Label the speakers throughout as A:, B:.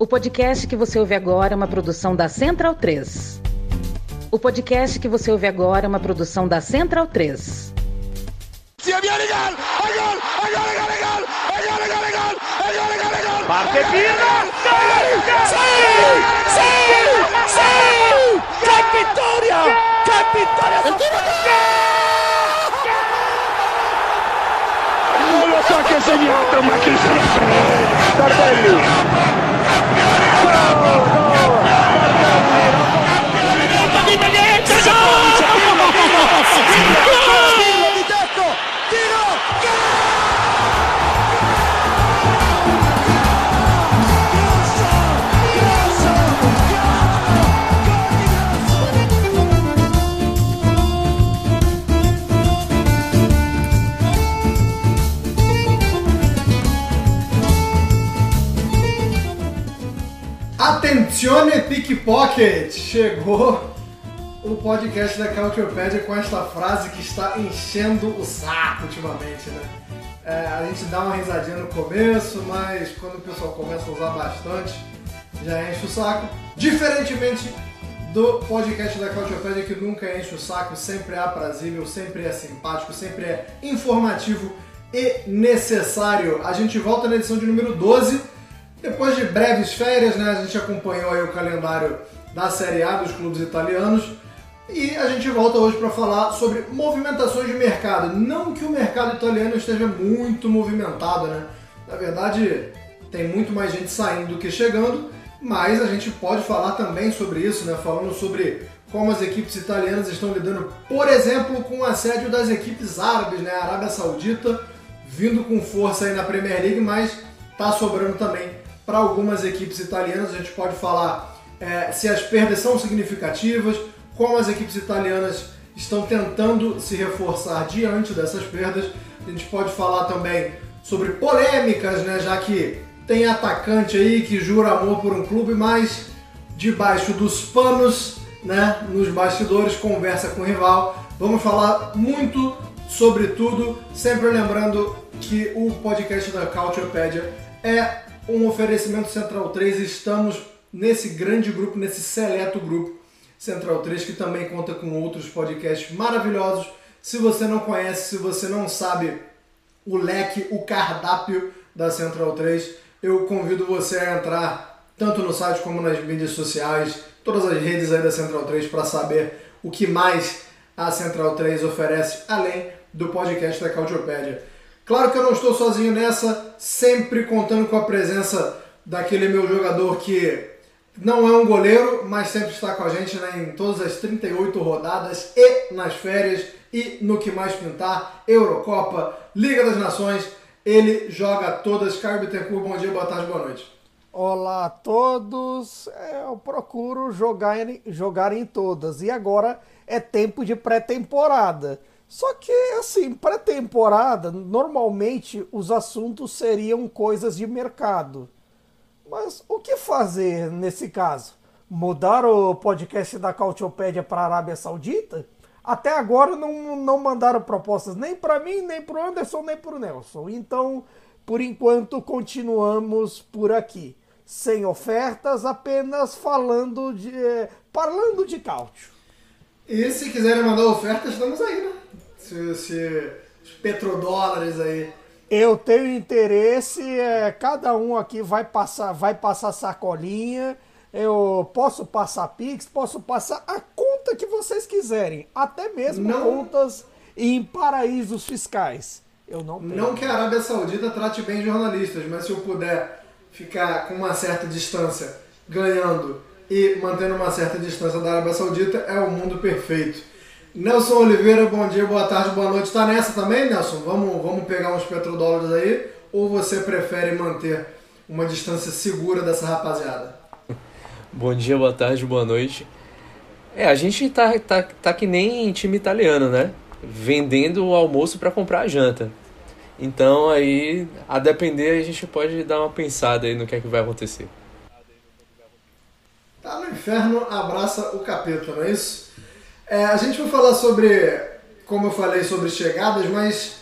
A: O podcast que você ouve agora é uma produção da Central 3. O podcast que você ouve agora é uma produção da Central 3.
B: Parte Pirlo! Sì! Sì! Sì! Che vittoria! Che vittoria! Non lo so che ha segnato, ma chi se ne frega! Tardelli!
C: Campeón!
D: Attenzione Pickpocket! Chegou o podcast da Culturepedia com esta frase que está enchendo o saco ultimamente, né? É, a gente dá uma risadinha no começo, mas quando o pessoal começa a usar bastante, já enche o saco. Diferentemente do podcast da Culturepedia que nunca enche o saco, sempre é aprazível, sempre é simpático, sempre é informativo e necessário. A gente volta na edição de número 12 depois de breves férias, né, a gente acompanhou aí o calendário da Série A dos clubes italianos e a gente volta hoje para falar sobre movimentações de mercado. Não que o mercado italiano esteja muito movimentado, né? Na verdade, tem muito mais gente saindo do que chegando, mas a gente pode falar também sobre isso, né? Falando sobre como as equipes italianas estão lidando, por exemplo, com o assédio das equipes árabes, né? A Arábia Saudita vindo com força aí na Premier League, mas tá sobrando também para algumas equipes italianas. A gente pode falar é, se as perdas são significativas, como as equipes italianas estão tentando se reforçar diante dessas perdas. A gente pode falar também sobre polêmicas, né, já que tem atacante aí que jura amor por um clube, mas debaixo dos panos, né, nos bastidores, conversa com o rival. Vamos falar muito sobre tudo, sempre lembrando que o podcast da Culturepedia é um oferecimento Central 3. Estamos nesse grande grupo, nesse seleto grupo Central 3, que também conta com outros podcasts maravilhosos. Se você não conhece, se você não sabe o leque, o cardápio da Central 3, eu convido você a entrar tanto no site como nas mídias sociais, todas as redes aí da Central 3 para saber o que mais a Central 3 oferece, além do podcast da Culturepedia. Claro que eu não estou sozinho nessa, sempre contando com a presença daquele meu jogador que não é um goleiro, mas sempre está com a gente né, em todas as 38 rodadas e nas férias e no que mais pintar, Eurocopa, Liga das Nações, ele joga todas. Caio Bittencourt, bom dia, boa tarde, boa noite.
E: Olá a todos, eu procuro jogar em, jogar em todas e agora é tempo de pré-temporada. Só que, assim, pré-temporada, normalmente os assuntos seriam coisas de mercado. Mas o que fazer nesse caso? Mudar o podcast da Cautiopédia para a Arábia Saudita? Até agora não, não mandaram propostas nem para mim, nem para o Anderson, nem para o Nelson. Então, por enquanto, continuamos por aqui. Sem ofertas, apenas falando de, falando de cálcio.
D: E se quiserem mandar ofertas, estamos aí, né? Se, se os petrodólares aí.
E: Eu tenho interesse, é, cada um aqui vai passar, vai passar sacolinha. Eu posso passar Pix, posso passar a conta que vocês quiserem, até mesmo
D: Não.
E: contas em paraísos fiscais. Eu não tenho.
D: Não que a Arábia Saudita trate bem jornalistas, mas se eu puder ficar com uma certa distância ganhando e mantendo uma certa distância da Arábia Saudita, é o mundo perfeito. Nelson Oliveira, bom dia, boa tarde, boa noite. Tá nessa também, Nelson? Vamos, vamos pegar uns petrodólares aí? Ou você prefere manter uma distância segura dessa rapaziada?
F: Bom dia, boa tarde, boa noite. É, a gente tá, tá, tá que nem time italiano, né? Vendendo o almoço para comprar a janta. Então aí, a depender, a gente pode dar uma pensada aí no que é que vai acontecer.
D: Tá no inferno, abraça o capeta, não é isso? É, a gente vai falar sobre, como eu falei, sobre chegadas, mas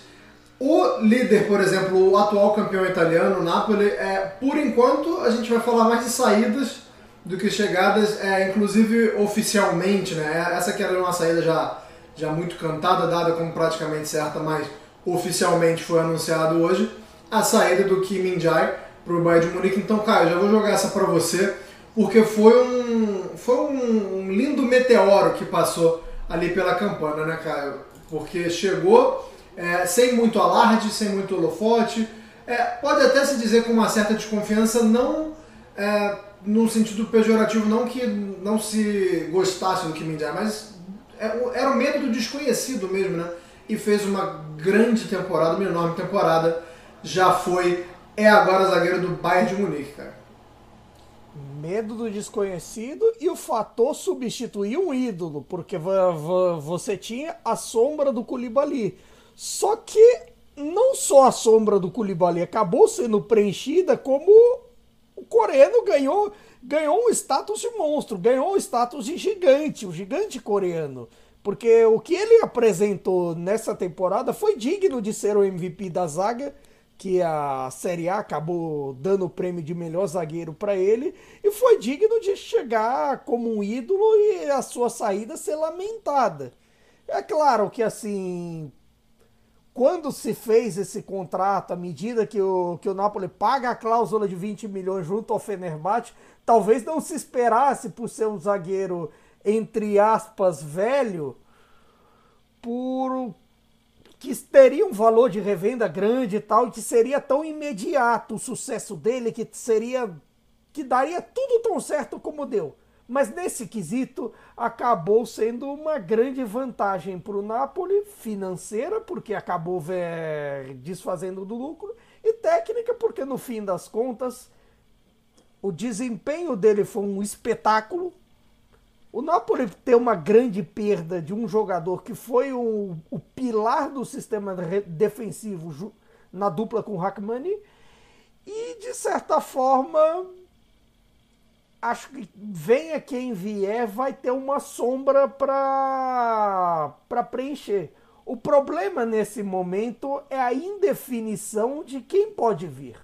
D: O líder, por exemplo, o atual campeão italiano, o Napoli, é, por enquanto a gente vai falar mais de saídas do que chegadas, é, inclusive oficialmente, né? Essa que era uma saída já, já muito cantada, dada como praticamente certa, mas oficialmente foi anunciado hoje, a saída do Kim Min-jae para o Bayern de Munique. Então, cara, já vou jogar essa para você, porque foi um, foi um lindo meteoro que passou ali pela campanha, né, Caio? Porque chegou é, sem muito alarde, sem muito holofote. É, pode até se dizer com uma certa desconfiança, não é, no sentido pejorativo, não que não se gostasse do Kim Min-jae, mas é, era o medo do desconhecido mesmo, né? E fez uma grande temporada, uma enorme temporada. Já foi, é agora zagueiro do Bayern de Munique, cara.
E: Medo do desconhecido e o fator substituir um ídolo, porque você tinha a sombra do Koulibaly. Só que não só a sombra do Koulibaly acabou sendo preenchida, como o coreano ganhou, ganhou um status de monstro, ganhou um status de gigante, o gigante coreano. Porque o que ele apresentou nessa temporada foi digno de ser o MVP da zaga, que a Série A acabou dando o prêmio de melhor zagueiro para ele, e foi digno de chegar como um ídolo e a sua saída ser lamentada. É claro que assim, quando se fez esse contrato, à medida que o, que o Napoli paga a cláusula de 20 milhões junto ao Fenerbahçe, talvez não se esperasse por ser um zagueiro, entre aspas, velho, por que teria um valor de revenda grande e tal, que seria tão imediato o sucesso dele, que seria que daria tudo tão certo como deu. Mas nesse quesito acabou sendo uma grande vantagem para o Napoli, financeira, porque acabou é, desfazendo do lucro, e técnica, porque no fim das contas o desempenho dele foi um espetáculo. O Napoli tem uma grande perda de um jogador que foi o, o pilar do sistema defensivo na dupla com o Hackmani, e de certa forma acho que venha quem vier, vai ter uma sombra para preencher. O problema nesse momento é a indefinição de quem pode vir.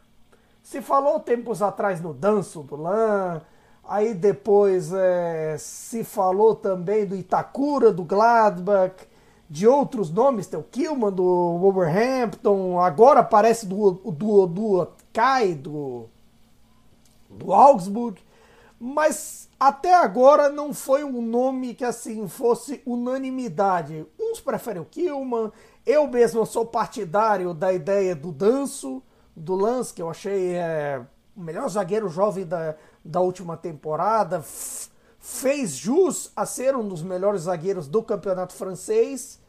E: Se falou tempos atrás no Danço do Lan, aí depois é, se falou também do Itakura, do Gladbach, de outros nomes, tem o Kilman do Wolverhampton, agora aparece do, do, do Kai, do, do Augsburg mas até agora não foi um nome que assim fosse unanimidade. Uns preferem o Kilman, eu mesmo sou partidário da ideia do Danço, do Lance, que eu achei é, o melhor zagueiro jovem da, da última temporada, fez jus a ser um dos melhores zagueiros do campeonato francês.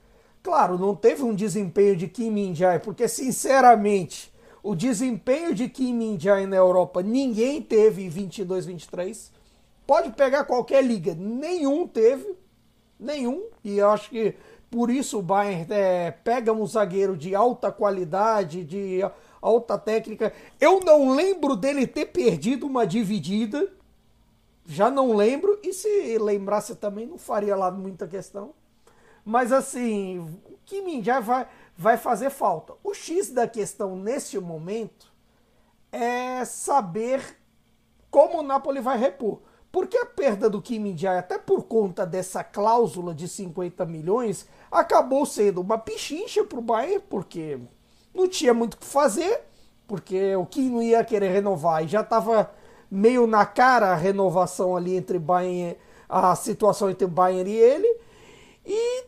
E: Claro, não teve um desempenho de Kim Min-jae, porque sinceramente o desempenho de Kim Min-jae na Europa ninguém teve em 22, 23. Pode pegar qualquer liga, nenhum teve, nenhum. E eu acho que por isso o Bayern é, pega um zagueiro de alta qualidade, de alta técnica. Eu não lembro dele ter perdido uma dividida. Já não lembro. E se lembrasse também, não faria lá muita questão. Mas assim, o Kim Min-jae vai vai fazer falta. O X da questão neste momento é saber como o Napoli vai repor. Porque a perda do Kim Min-jae, até por conta dessa cláusula de 50 milhões, acabou sendo uma pichincha para o Bayern, porque não tinha muito o que fazer, porque o Kim não ia querer renovar e já estava meio na cara a renovação ali entre Bayern, a situação entre Bayern e ele. E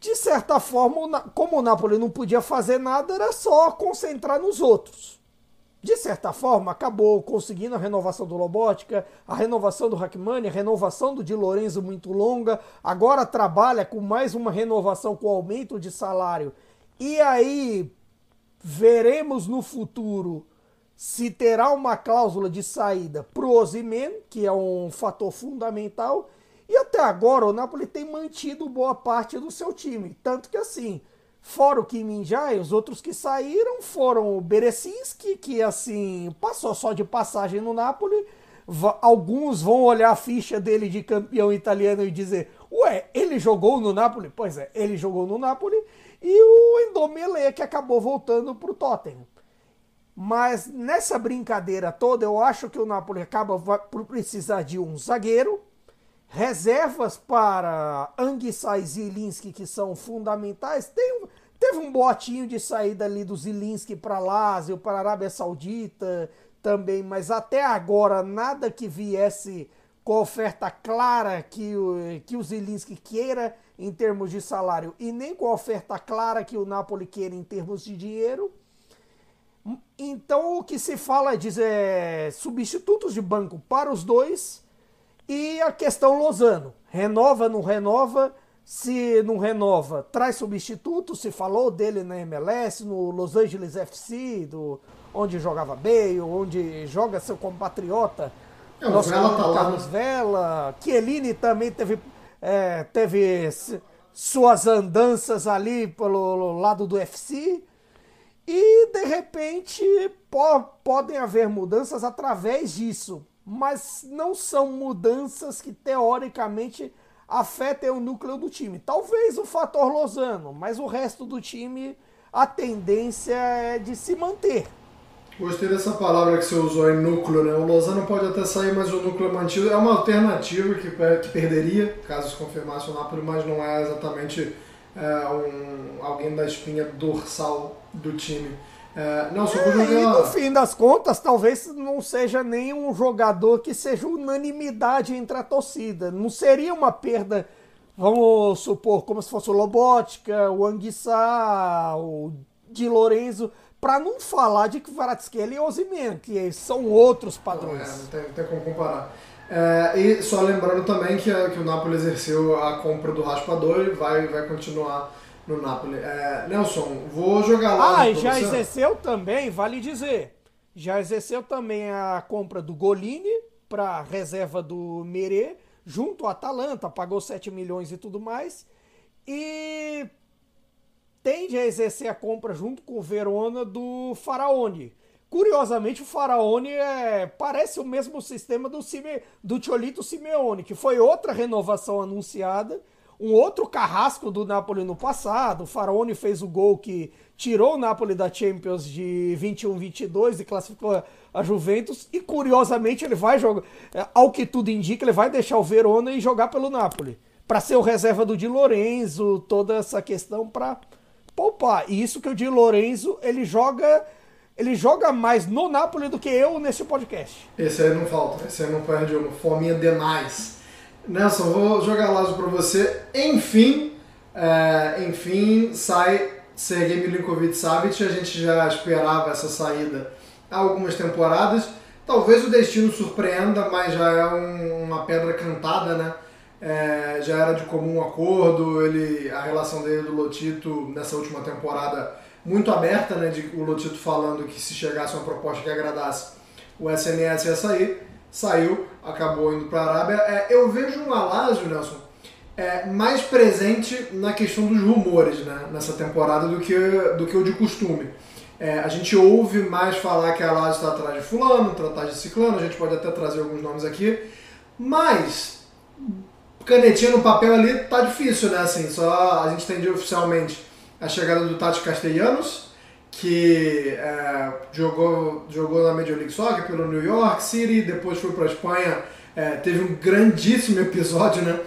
E: de certa forma, como o Napoli não podia fazer nada, era só concentrar nos outros. De certa forma, acabou conseguindo a renovação do Lobótica, a renovação do Hackmani, a renovação do Di Lorenzo muito longa. Agora trabalha com mais uma renovação com aumento de salário. E aí veremos no futuro se terá uma cláusula de saída pro Ozyman, que é um fator fundamental, e até agora o Napoli tem mantido boa parte do seu time. Tanto que assim, fora o Kim os outros que saíram foram o Berecinski, que assim, passou só de passagem no Napoli. Alguns vão olhar a ficha dele de campeão italiano e dizer: Ué, ele jogou no Napoli? Pois é, ele jogou no Napoli. E o Endomele, que acabou voltando para o Tottenham. Mas nessa brincadeira toda, eu acho que o Napoli acaba por precisar de um zagueiro, reservas para Anguissa e Zilinski, que são fundamentais. Tem, teve um botinho de saída ali do Zilinski para Lazio, para a Arábia Saudita também, mas até agora nada que viesse com oferta clara que o, que o Zilinski queira em termos de salário e nem com oferta clara que o Napoli queira em termos de dinheiro. Então o que se fala é dizer substitutos de banco para os dois e a questão Lozano. Renova, não renova? Se não renova, traz substituto. Se falou dele na MLS, no Los Angeles FC, do, onde jogava Bale, onde joga seu compatriota. É, nosso Vela tá Carlos lá, né? Vela. Chiellini também teve, é, teve suas andanças ali pelo lado do FC. E de repente po podem haver mudanças através disso mas não são mudanças que teoricamente afetem o núcleo do time. Talvez o fator Lozano, mas o resto do time a tendência é de se manter.
D: Gostei dessa palavra que você usou em núcleo, né? O Lozano pode até sair, mas o núcleo é mantido. É uma alternativa que, que perderia, caso se confirmasse o Napoli, mas não é exatamente é, um, alguém da espinha dorsal do time.
E: É, não, é, e no fim das contas, talvez não seja nem um jogador que seja unanimidade entre a torcida. Não seria uma perda, vamos supor, como se fosse o Lobótica, o Anguissá, o Di Lorenzo, para não falar de Kvaratskhelia e Osimhen, que são outros padrões.
D: Não, é, não, tem, não tem como comparar. É, e só lembrando também que, que o Napoli exerceu a compra do Raspador e vai, vai continuar no Napoli. É, Nelson, vou jogar lá.
E: Ah, e já exerceu também, vale dizer. Já exerceu também a compra do Golini para reserva do Merê, junto ao Atalanta, pagou 7 milhões e tudo mais. E tende a exercer a compra junto com o Verona do Faraone. Curiosamente, o Faraone é, parece o mesmo sistema do, do Tiolito Simeone, que foi outra renovação anunciada um outro carrasco do Napoli no passado. O Faraone fez o gol que tirou o Napoli da Champions de 21-22 e classificou a Juventus. E curiosamente ele vai jogar, é, ao que tudo indica, ele vai deixar o Verona e jogar pelo Napoli. Para ser o reserva do Di Lorenzo, toda essa questão para poupar. E isso que o Di Lorenzo, ele joga ele joga mais no Napoli do que eu nesse podcast.
D: Esse aí não falta, esse aí não perde uma fominha demais. Nelson, vou jogar lazo para você. Enfim, é, enfim, sai Sergei Milinkovic-Savic. A gente já esperava essa saída há algumas temporadas. Talvez o destino surpreenda, mas já é um, uma pedra cantada, né? É, já era de comum acordo, ele, a relação dele do Lotito nessa última temporada muito aberta, né? De, o Lotito falando que se chegasse uma proposta que agradasse, o SMS ia sair saiu, acabou indo para a Arábia. É, eu vejo o Alásio, Nelson, é, mais presente na questão dos rumores né, nessa temporada do que, do que o de costume. É, a gente ouve mais falar que a Lazio está atrás de fulano, está atrás de ciclano, a gente pode até trazer alguns nomes aqui, mas canetinha no papel ali tá difícil, né? Assim, só a gente entende oficialmente a chegada do Tati Castellanos, que é, jogou, jogou na Major League Soccer pelo New York City, depois foi para a Espanha, é, teve um grandíssimo episódio né,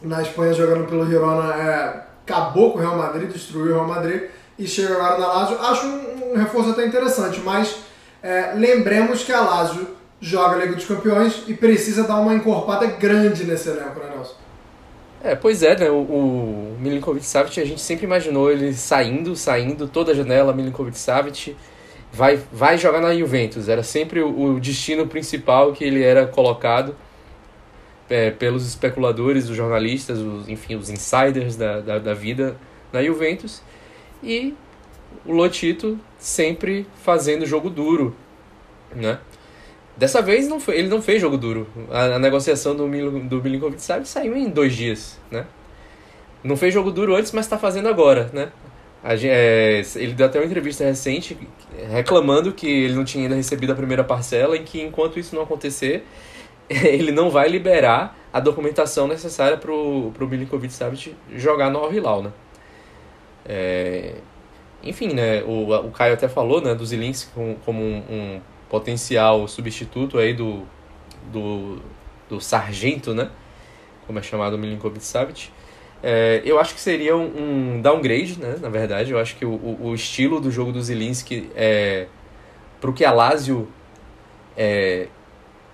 D: na Espanha jogando pelo Girona, é, acabou com o Real Madrid, destruiu o Real Madrid e chega agora na Lazio. Acho um, um reforço até interessante, mas é, lembremos que a Lazio joga a Liga dos Campeões e precisa dar uma encorpada grande nesse elenco, né Nelson?
F: É, pois é, né? O, o Milinkovic Savic, a gente sempre imaginou ele saindo, saindo, toda a janela, Milinkovic Savic vai, vai jogar na Juventus. Era sempre o, o destino principal que ele era colocado é, pelos especuladores, os jornalistas, os, enfim, os insiders da, da, da vida na Juventus. E o Lotito sempre fazendo jogo duro, né? Dessa vez não foi, ele não fez jogo duro. A, a negociação do, Mil, do Milinkovic sabe saiu em dois dias, né? Não fez jogo duro antes, mas está fazendo agora, né? A, é, ele deu até uma entrevista recente reclamando que ele não tinha ainda recebido a primeira parcela e que enquanto isso não acontecer, ele não vai liberar a documentação necessária para o Milinkovic Savic jogar no Al Hilal, né? É, enfim, né, o, o Caio até falou né, do Zilinski como, como um, um, potencial substituto aí do, do, do sargento, né, como é chamado o Milinkovic Savic. É, eu acho que seria um, um, downgrade, né, na verdade. Eu acho que o, o, estilo do jogo do Zilinski é para o que a Lazio é,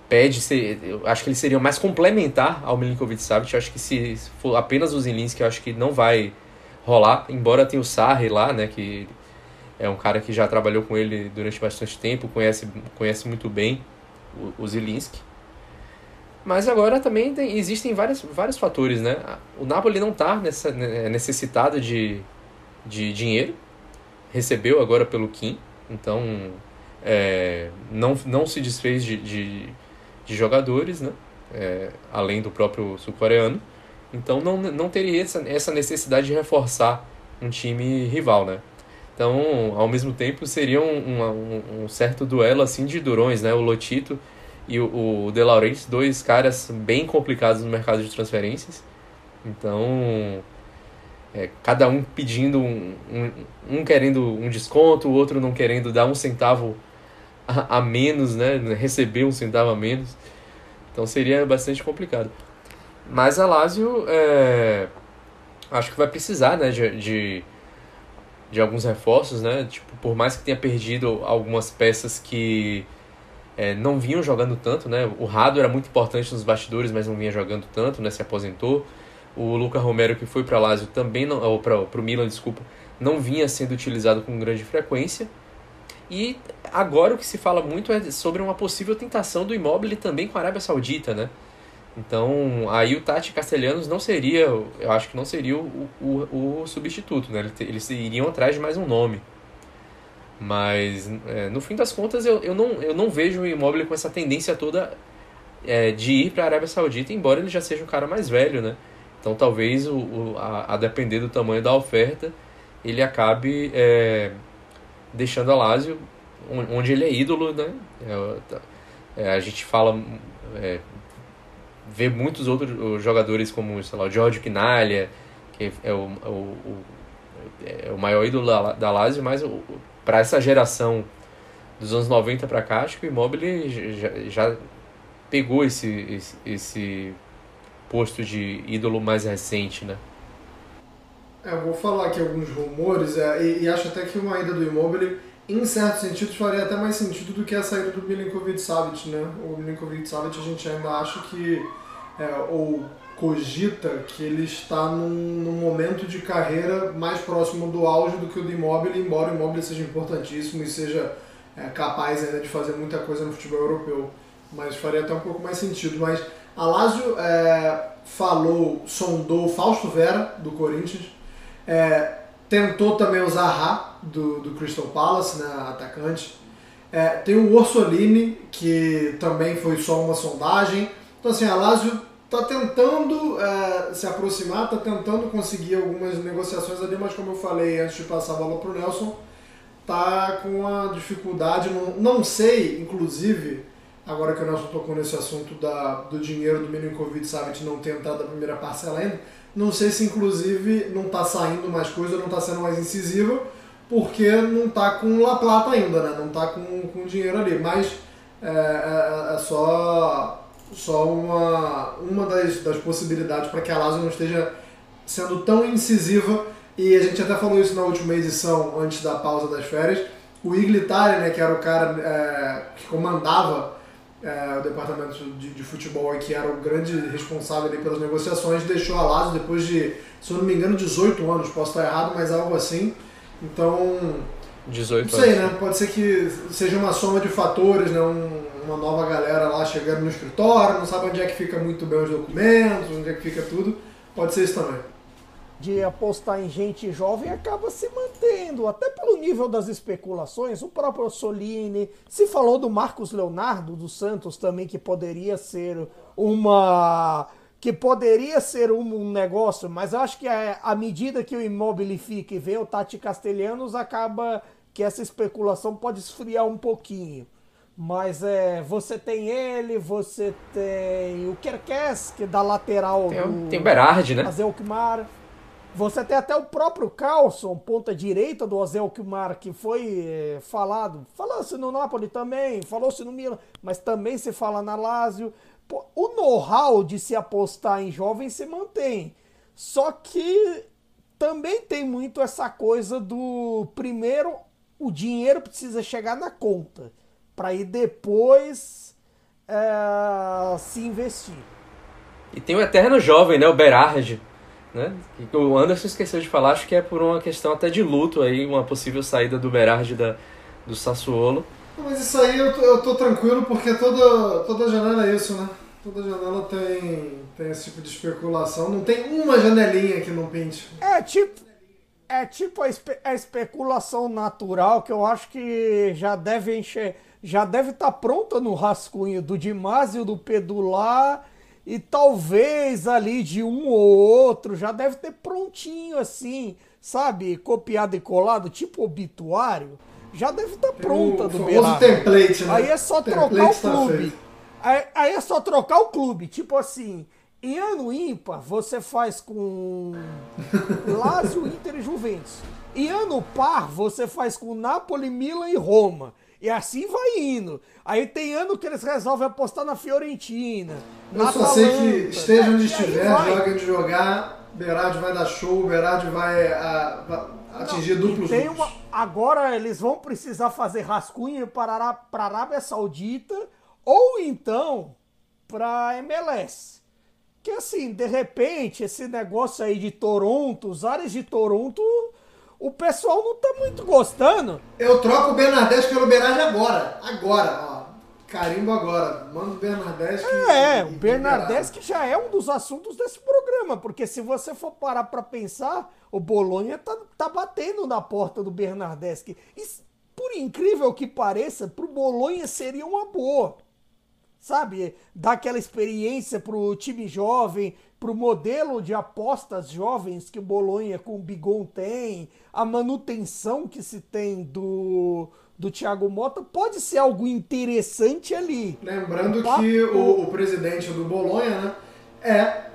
F: pede, ser, eu acho que ele seria mais complementar ao Milinkovic Savic. Eu acho que se for apenas o Zilinski, eu acho que não vai rolar, embora tenha o Sarri lá, né, que é um cara que já trabalhou com ele durante bastante tempo, conhece, conhece muito bem o, o Zilinski. Mas agora também tem, existem vários, vários fatores, né? O Napoli não está né, necessitado de, de dinheiro, recebeu agora pelo Kim, então é, não, não se desfez de, de, de jogadores, né? É, além do próprio sul-coreano. Então não, não teria essa, essa necessidade de reforçar um time rival, né? Então, ao mesmo tempo, seria um, um, um certo duelo assim de durões, né? O Lotito e o, o De Laurentiis, dois caras bem complicados no mercado de transferências. Então, é, cada um pedindo um, um, um, querendo um desconto, o outro não querendo dar um centavo a, a menos, né? Receber um centavo a menos. Então seria bastante complicado. Mas a Lazio é, acho que vai precisar né, de, de, de, alguns reforços, né? Tipo, por mais que tenha perdido algumas peças que é, não vinham jogando tanto, né? O Rado era muito importante nos bastidores, mas não vinha jogando tanto, né? Se aposentou. O Luca Romero, que foi para Lazio, também não, ou para o Milan, desculpa, não vinha sendo utilizado com grande frequência. E agora o que se fala muito é sobre uma possível tentação do Immobile também com a Arábia Saudita, né? Então, aí o Tati Castelhanos não seria, eu acho que não seria o, o, o substituto, né? Eles iriam atrás de mais um nome. Mas, é, no fim das contas, eu, eu, não, eu não vejo o Immobile com essa tendência toda é, de ir para a Arábia Saudita, embora ele já seja um cara mais velho, né? Então, talvez, o, o a, a, depender do tamanho da oferta, ele acabe é, deixando a Lazio, onde ele é ídolo, né? É, é, a gente fala é, vê muitos outros jogadores como, sei lá, o Giorgio Quinalha, que é o, o, o, é o maior ídolo da, da Lazio, mas para essa geração dos anos 90 para cá, acho que o Immobile já, já pegou esse, esse, esse, posto de ídolo mais recente, né?
D: É, eu vou falar aqui alguns rumores é, e, e, acho até que uma ida do Immobile, em certos sentidos, faria até mais sentido do que a saída do Milinkovic Savic, né? O Milinkovic Savic a gente ainda acha que é, ou cogita que ele está num, num, momento de carreira mais próximo do auge do que o do Immobile, embora o Immobile seja importantíssimo e seja é, capaz ainda de fazer muita coisa no futebol europeu. Mas faria até um pouco mais sentido. Mas a Lazio é, falou, sondou Fausto Vera, do Corinthians, é, tentou também o Zaha, do, do Crystal Palace, né, atacante. É, tem o Orsolini, que também foi só uma sondagem. Então, assim, a Lazio está tentando é, se aproximar, está tentando conseguir algumas negociações ali, mas como eu falei antes de passar a bola para o Nelson, tá com uma dificuldade. Não, não sei, inclusive, agora que o Nelson tocou nesse assunto da, do dinheiro do Milinkovic Savic não ter entrado a primeira parcela ainda, não sei se inclusive não está saindo mais coisa, não está sendo mais incisiva, porque não está com La Plata ainda, né? não está com, com dinheiro ali. Mas é, é, é só só uma, uma das, das possibilidades para que a Lazio não esteja sendo tão incisiva. E a gente até falou isso na última edição, antes da pausa das férias. O Iglitari, né, que era o cara é, que comandava é, o departamento de, de futebol que era o grande responsável pelas negociações, deixou a Lazio depois de, se eu não me engano, 18 anos. Posso estar errado, mas algo assim. Então,
F: 18
D: Não sei, né? Pode ser que seja uma soma de fatores, né? Um, uma nova galera lá chegando no escritório, não sabe onde é que fica muito bem os documentos, onde é que fica tudo. Pode ser isso também.
E: De apostar em gente jovem acaba se mantendo, até pelo nível das especulações. O próprio Solini, se falou do Marcos Leonardo dos Santos também, que poderia ser uma que poderia ser um, negócio, mas eu acho que à a medida que o imóvel fica e vê o Tati Castelhanos, acaba que essa especulação pode esfriar um pouquinho. Mas é, você tem ele, você tem o Kerkes, que é da lateral
F: tem,
E: do...
F: Tem o Berardi, né?
E: Fazer Alkmaar. Você tem até o próprio Carlson, ponta direita do Ozel Kumar, que foi eh, falado, falou-se no Napoli também, falou-se no Milan, mas também se fala na Lazio. Pô, o know-how de se apostar em jovens se mantém. Só que também tem muito essa coisa do primeiro o dinheiro precisa chegar na conta para ir depois é, se investir.
F: E tem o eterno jovem, né, o Berardi, né? O Anderson esqueceu de falar, acho que é por uma questão até de luto aí, uma possível saída do Berardi da, do Sassuolo.
D: Mas isso aí eu tô, eu tô tranquilo porque toda, toda janela é isso, né? Toda janela tem, tem esse tipo de especulação. Não tem uma janelinha que não pinte.
E: É tipo, é tipo a, espe a especulação natural que eu acho que já deve encher, já deve estar tá pronta no rascunho do Dimásio, do Pedular e talvez ali de um ou outro já deve ter prontinho assim, sabe, copiado e colado, tipo obituário. Já deve estar tá pronta o do
D: famoso template, né?
E: Aí é só
D: template
E: trocar o
D: tá
E: clube. Aí, aí é só trocar o clube, tipo assim, em ano ímpar, você faz com Lazio, Inter e Juventus. Em ano par, você faz com Napoli, Milan e Roma. E assim vai indo. Aí tem ano que eles resolvem apostar na Fiorentina.
D: Eu
E: na
D: só sei que
E: Atalanta.
D: esteja onde
E: aí
D: estiver, joga de jogar, Berardi vai dar show, Berardi vai a- vai atingir
E: Não,
D: duplos
E: tem uma- Agora eles vão precisar fazer rascunho para a Arábia Saudita ou então para MLS. Que assim, de repente, esse negócio aí de Toronto, os áreas de Toronto, o pessoal não tá muito gostando.
D: Eu troco o Bernardeschi pelo Berardi agora. Agora, ó. Carimbo agora. Manda o Bernardeschi.
E: É,
D: e-
E: o Bernardes que já é um dos assuntos desse programa, porque se você for parar pra pensar, o Bolonha tá, tá batendo na porta do Bernardeschi. E, por incrível que pareça, pro Bolonha seria uma boa. Sabe? Dar aquela experiência pro time jovem, pro modelo de apostas jovens que o Bolonha com o Bigon tem, a manutenção que se tem do, do Thiago Mota, pode ser algo interessante ali.
D: Lembrando
E: O papo-
D: que o, o presidente do Bolonha, né, é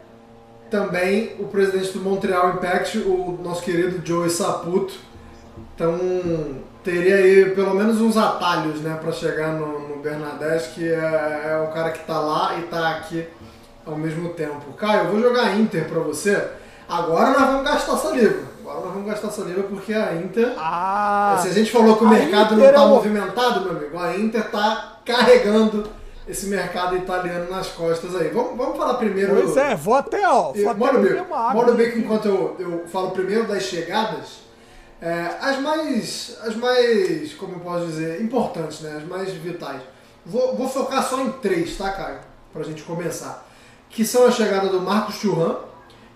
D: também o presidente do Montreal Impact, o nosso querido Joey Saputo. Então teria aí pelo menos uns atalhos, né, para chegar no, no Bernadette, que é, é o cara que tá lá e tá aqui ao mesmo tempo. Caio, eu vou jogar Inter para você. Agora nós vamos gastar saliva. Agora nós vamos gastar saliva porque a Inter
E: Ah,
D: se a gente falou que o mercado não
E: Inter
D: está
E: é o-
D: movimentado, meu amigo, a Inter está carregando esse mercado italiano nas costas aí. Vamos, vamos falar primeiro.
E: pois é, vou até, ó,
D: E,
E: vou até
D: Moro
E: beber água.
D: Enquanto eu, eu falo primeiro das chegadas, é, as mais, as mais, como eu posso dizer, importantes, né? As mais vitais. Vou, vou focar só em três, tá, Caio? Pra gente começar. Que são a chegada do Marcos Churran,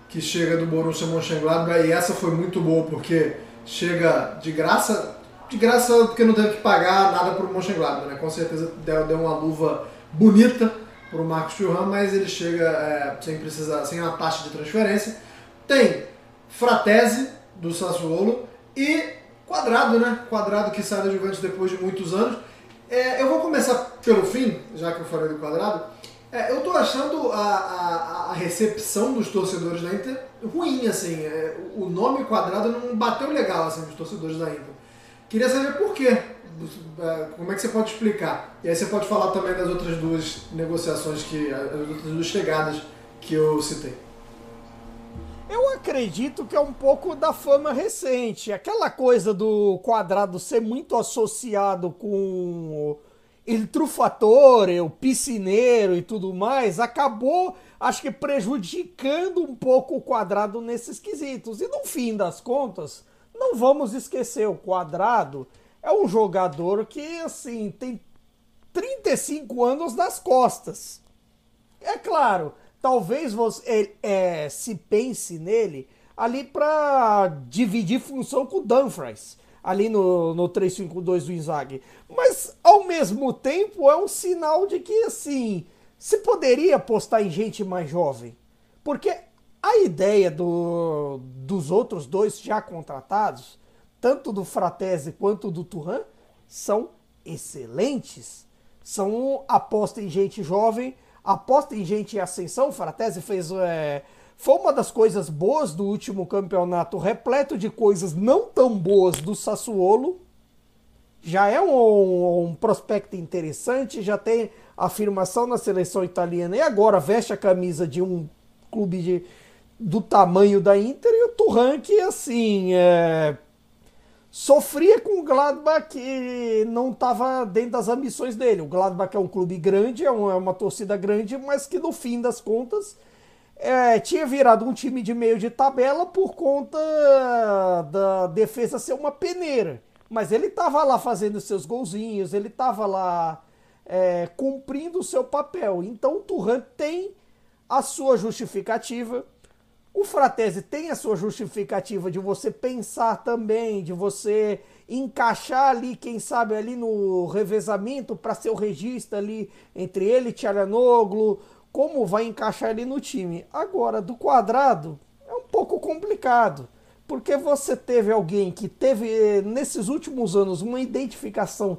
D: que chega do Borussia Mönchengladbach, e essa foi muito boa, porque chega de graça, de graça porque não teve que pagar nada pro Mönchengladbach, né? Com certeza deu, deu uma luva bonita pro Marcos Churran, mas ele chega é, sem precisar, sem uma taxa de transferência. Tem Fratese, do Sassuolo, e Quadrado, né? Quadrado que sai da Juventus depois de muitos anos. É, eu vou começar pelo fim, já que eu falei do Quadrado. É, eu tô achando a, a, a recepção dos torcedores da Inter ruim, assim. É, o nome Quadrado não bateu legal, assim, dos torcedores da Inter. Queria saber por quê. É, Como é que você pode explicar? E aí você pode falar também das outras duas negociações, que as outras duas chegadas que eu citei.
E: Eu acredito que é um pouco da fama recente. Aquela coisa do quadrado ser muito associado com il trufatore, o piscineiro e tudo mais, acabou, acho que prejudicando um pouco o quadrado nesses quesitos. E no fim das contas, não vamos esquecer, o quadrado é um jogador que, assim, tem 35 anos nas costas. É claro, talvez você é, se pense nele ali para dividir função com o Dumfries, ali no, no 3-5-2 do Inzaghi. Mas, ao mesmo tempo, é um sinal de que, assim, se poderia apostar em gente mais jovem. Porque a ideia do, dos outros dois já contratados, tanto do Fratese quanto do Turan, são excelentes. São aposta em gente jovem, aposta em gente em ascensão. O Fratese fez, é, foi uma das coisas boas do último campeonato, repleto de coisas não tão boas do Sassuolo. Já é um, um prospecto interessante, já tem afirmação na seleção italiana e agora veste a camisa de um clube de, do tamanho da Inter e o Turan que assim é, sofria com o Gladbach que não estava dentro das ambições dele. O Gladbach é um clube grande, é é uma torcida grande, mas que no fim das contas é, tinha virado um time de meio de tabela por conta da defesa ser uma peneira. Mas ele estava lá fazendo seus golzinhos, ele estava lá é, cumprindo o seu papel. Então o Turan tem a sua justificativa. O Fratese tem a sua justificativa de você pensar também, de você encaixar ali, quem sabe, ali no revezamento para ser o regista ali entre ele e Tcharanoglu, como vai encaixar ele no time. Agora, do quadrado, é um pouco complicado, porque você teve alguém que teve, nesses últimos anos, uma identificação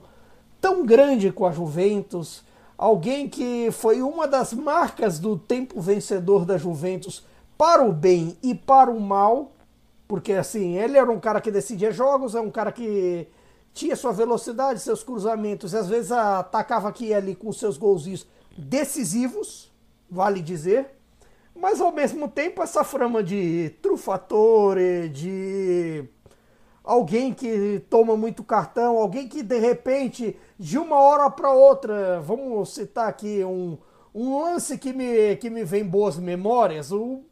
E: tão grande com a Juventus, alguém que foi uma das marcas do tempo vencedor da Juventus para o bem e para o mal, porque assim, ele era um cara que decidia jogos, é um cara que tinha sua velocidade, seus cruzamentos, e às vezes atacava aqui e ali com seus golzinhos decisivos vale dizer. Mas ao mesmo tempo, essa frama de trufatore, de alguém que toma muito cartão, alguém que de repente, de uma hora para outra, vamos citar aqui um, um lance que me, que me vem boas memórias, o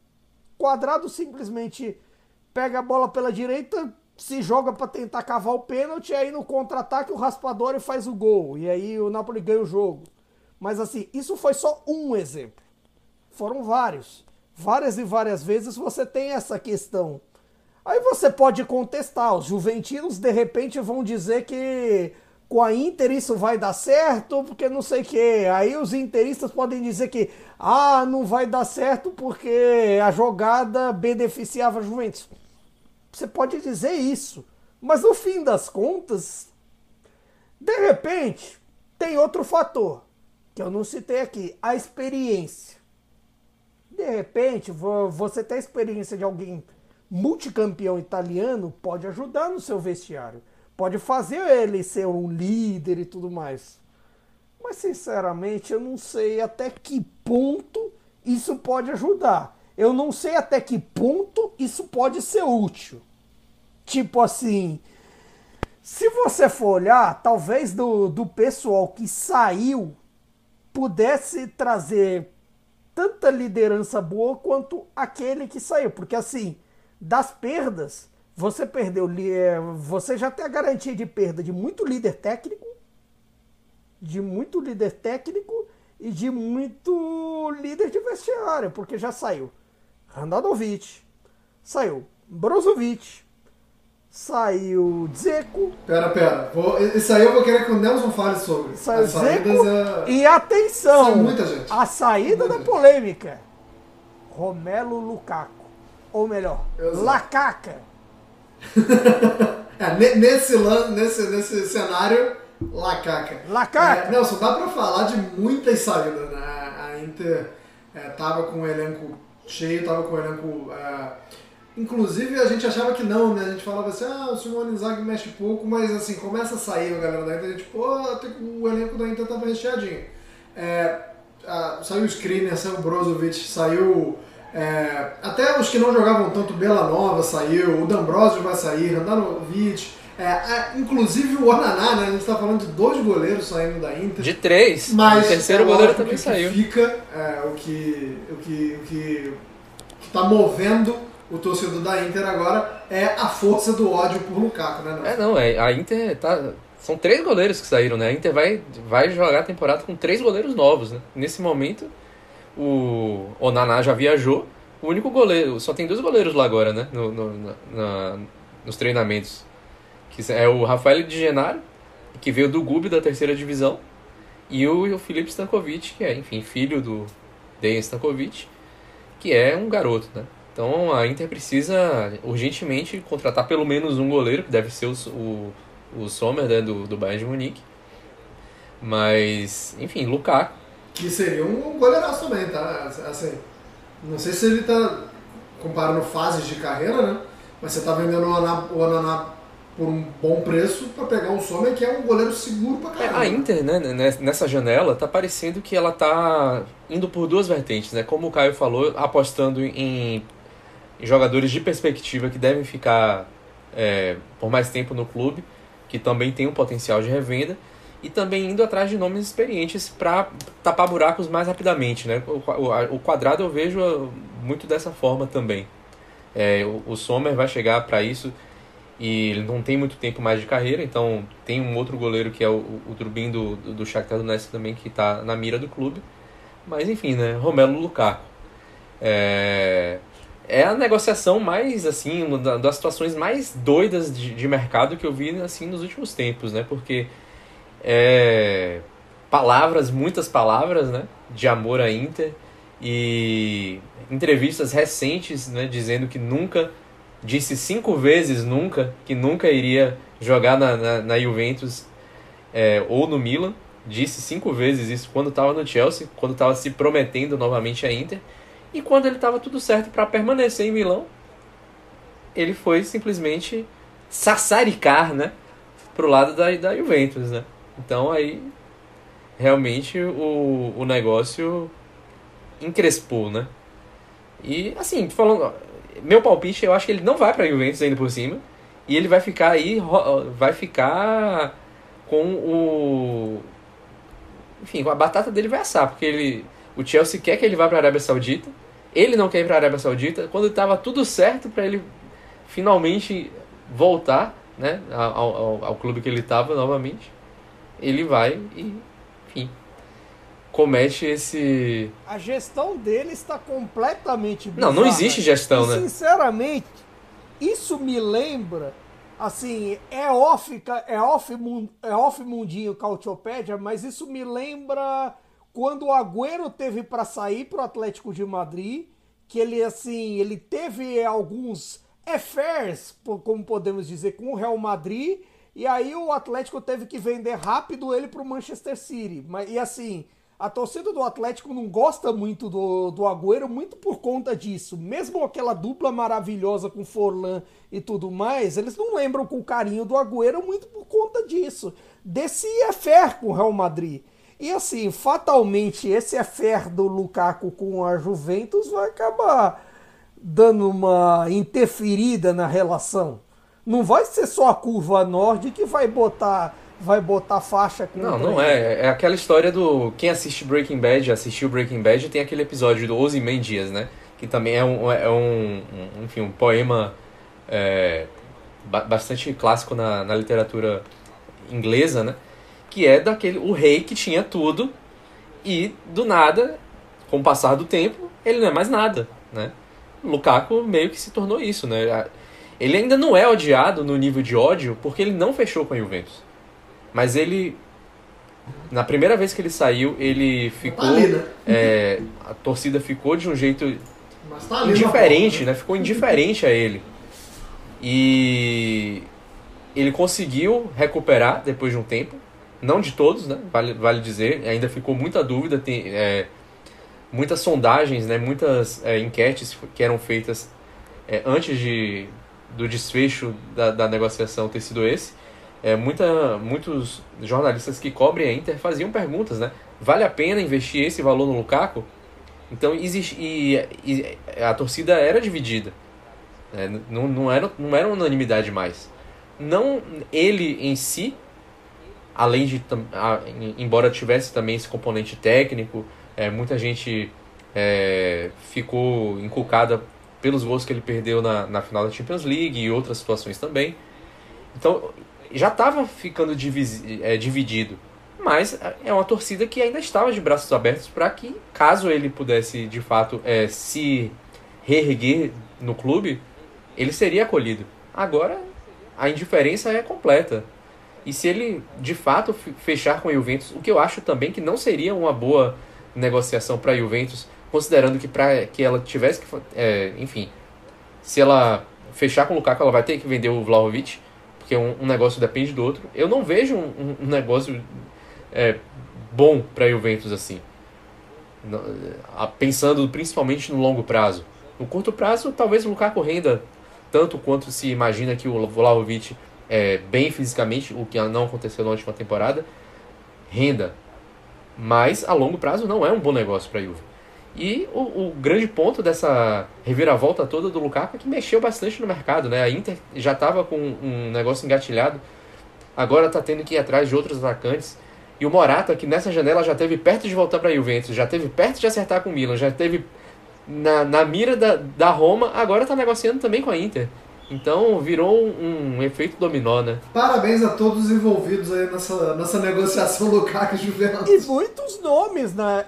E: quadrado simplesmente pega a bola pela direita, se joga para tentar cavar o pênalti, aí no contra-ataque o Raspadori faz o gol, e aí o Napoli ganha o jogo. Mas assim, isso foi só um exemplo. Foram vários. Várias e várias vezes você tem essa questão. Aí você pode contestar. Os juventinos de repente vão dizer que com a Inter isso vai dar certo, porque não sei o que. Aí os interistas podem dizer que ah, não vai dar certo porque a jogada beneficiava a Juventus. Você pode dizer isso, mas no fim das contas, de repente, tem outro fator que eu não citei aqui, a experiência. De repente, você ter a experiência de alguém multicampeão italiano pode ajudar no seu vestiário. Pode fazer ele ser um líder e tudo mais. Mas sinceramente, eu não sei até que ponto isso pode ajudar. Eu não sei até que ponto isso pode ser útil. Tipo assim, se você for olhar, talvez do, do pessoal que saiu pudesse trazer tanta liderança boa quanto aquele que saiu. Porque assim, das perdas, você perdeu. É, você já tem a garantia de perda de muito líder técnico, de muito líder técnico e de muito líder de vestiário, porque já saiu Randanovic, saiu Brozovic, Saiu Dzeko.
D: Pera, pera. Vou, esse aí eu vou querer que o Nelson fale sobre.
E: Saiu Dzeko. É... E atenção!
D: São muita gente.
E: A saída muita da gente. polêmica. Romelo Lukaku. Ou melhor, Exato. Lacaca.
D: é, nesse, nesse, nesse cenário, Lacaca.
E: Lacaca.
D: É, Nelson, dá pra falar de muitas saídas, né? A Inter é, tava com o elenco cheio, tava com o elenco é, Inclusive a gente achava que não, né? A gente falava assim, ah, o Simone Inzaghi mexe pouco, mas assim, começa a sair a galera da Inter, a gente, pô, o elenco da Inter tava recheadinho. É, a, saiu o Skriniar, saiu o Brozovic, saiu... É, até os que não jogavam tanto, Bela Nova saiu, o D'Ambrosio vai sair, Randanovic, é, é, inclusive o Onaná, né? A gente tá falando de dois goleiros saindo da Inter.
F: De três.
D: Mas
F: o terceiro
D: é
F: goleiro também saiu.
D: Fica é, o que o que o que, que tá movendo o torcedor da Inter agora é a força do ódio por Lukaku, né?
F: É, não, é, a Inter tá. São três goleiros que saíram, né? A Inter vai, vai jogar a temporada com três goleiros novos, né? Nesse momento, o Onaná já viajou. O único goleiro. Só tem dois goleiros lá agora, né? No, no na, nos treinamentos. Que é o Rafael de Genaro, que veio do Gub da terceira divisão. E o, o Felipe Stankovic, que é, enfim, filho do Dejan Stankovic, que é um garoto, né? Então a Inter precisa urgentemente contratar pelo menos um goleiro, que deve ser o, o, o Sommer né, do, do Bayern de Munique. Mas, enfim, Lukaku.
D: Que seria um goleiraço também, tá? Assim, não sei se ele tá comparando fases de carreira, né? Mas você está vendendo o Ananá, o Ananá por um bom preço para pegar um Sommer que é um goleiro seguro pra
F: é,
D: caramba.
F: a Inter, né, nessa janela, tá parecendo que ela tá indo por duas vertentes, né? Como o Caio falou, apostando em, jogadores de perspectiva que devem ficar é, por mais tempo no clube, que também tem um potencial de revenda, e também indo atrás de nomes experientes para tapar buracos mais rapidamente, né? O, quadrado eu vejo muito dessa forma também. É, o, o Sommer vai chegar para isso e ele não tem muito tempo mais de carreira, então tem um outro goleiro que é o, o do, do, do Shakhtar Donetsk também que está na mira do clube. Mas enfim, né, Romelo Lukaku. É, é a negociação mais, assim, uma das situações mais doidas de, de mercado que eu vi, assim, nos últimos tempos, né, porque é, palavras, muitas palavras, né, de amor à Inter e entrevistas recentes, né, dizendo que nunca disse cinco vezes nunca que nunca iria jogar na, na, na Juventus é, ou no Milan. Disse cinco vezes isso quando estava no Chelsea, quando estava se prometendo novamente a Inter. E quando ele estava tudo certo para permanecer em Milão, ele foi simplesmente sassaricar, né? Pro lado da, da Juventus, né? Então aí realmente o, o negócio encrespou, né? E assim, falando, meu palpite, eu acho que ele não vai para Juventus ainda por cima. E ele vai ficar aí, vai ficar com o. Enfim, a batata dele vai assar, porque ele, o Chelsea quer que ele vá para a Arábia Saudita. Ele não quer ir para a Arábia Saudita. Quando estava tudo certo para ele finalmente voltar né, ao, ao, ao clube que ele estava novamente, ele vai e, enfim, comete esse.
E: A gestão dele está completamente
F: bizarra. Não, não existe gestão,
E: e,
F: né?
E: Sinceramente, isso me lembra. Assim, é off, é off, é off mundinho Cautiopédia, mas isso me lembra quando o Agüero teve para sair para o Atlético de Madrid, que ele assim, ele teve alguns affairs, como podemos dizer, com o Real Madrid, e aí o Atlético teve que vender rápido ele para o Manchester City. E assim, a torcida do Atlético não gosta muito do, do Agüero, muito por conta disso. Mesmo aquela dupla maravilhosa com Forlan e tudo mais, eles não lembram com carinho do Agüero muito por conta disso. Desse affair com o Real Madrid. E assim, fatalmente, esse affair do Lukaku com a Juventus vai acabar dando uma interferida na relação. Não vai ser só a curva norte que vai botar vai botar faixa com
F: Não, não é. É aquela história do. Quem assiste Breaking Bad, assistiu Breaking Bad, tem aquele episódio do Ozyman Dias, né? Que também é um, é um, um enfim, um poema é, bastante clássico na, na literatura inglesa, né? Que é daquele. O rei que tinha tudo e do nada, com o passar do tempo, ele não é mais nada, né? Lukaku meio que se tornou isso, né? Ele ainda não é odiado no nível de ódio porque ele não fechou com a Juventus. Mas ele. Na primeira vez que ele saiu, ele ficou. Né? é, a torcida ficou de um jeito tá indiferente, né? Ficou indiferente a ele. E ele conseguiu recuperar depois de um tempo. Não de todos, né? Vale, vale dizer. Ainda ficou muita dúvida. Tem é, muitas sondagens, né? muitas é, enquetes que eram feitas é, antes de, do desfecho da, da negociação ter sido esse é, muita, muitos jornalistas que cobrem a Inter faziam perguntas, né? Vale a pena investir esse valor no Lukaku? Então, existe, e, e a torcida era dividida. Né? Não, não, era, não era unanimidade mais. Não ele em si, além de, a, embora tivesse também esse componente técnico, é, muita gente é, ficou inculcada pelos gols que ele perdeu na, na final da Champions League e outras situações também. Então, já estava ficando é, dividido. Mas é uma torcida que ainda estava de braços abertos para que, caso ele pudesse de fato é, se reerguer no clube, ele seria acolhido. Agora a indiferença é completa. E se ele de fato fechar com a Juventus, o que eu acho também que não seria uma boa negociação para a Juventus, considerando que para que ela tivesse que, é, enfim, se ela fechar com o Lukaku, ela vai ter que vender o Vlahovic porque um, um negócio depende do outro. Eu não vejo um, um negócio é, bom para Juventus assim, pensando principalmente no longo prazo. No curto prazo, talvez o Lukaku renda tanto quanto se imagina que o Vlahovic é bem fisicamente, o que não aconteceu na última temporada, renda. Mas a longo prazo não é um bom negócio para a Juve. E o, o, grande ponto dessa reviravolta toda do Lukaku é que mexeu bastante no mercado, né? A Inter já estava com um negócio engatilhado, agora está tendo que ir atrás de outros atacantes. E o Morata, que nessa janela já teve perto de voltar para a Juventus, já teve perto de acertar com o Milan, já teve na, na mira da, da Roma, agora está negociando também com a Inter. Então virou um, um, efeito dominó, né?
D: Parabéns a todos os envolvidos aí nessa, nessa negociação Lukaku e Juventus.
E: E muitos nomes, né?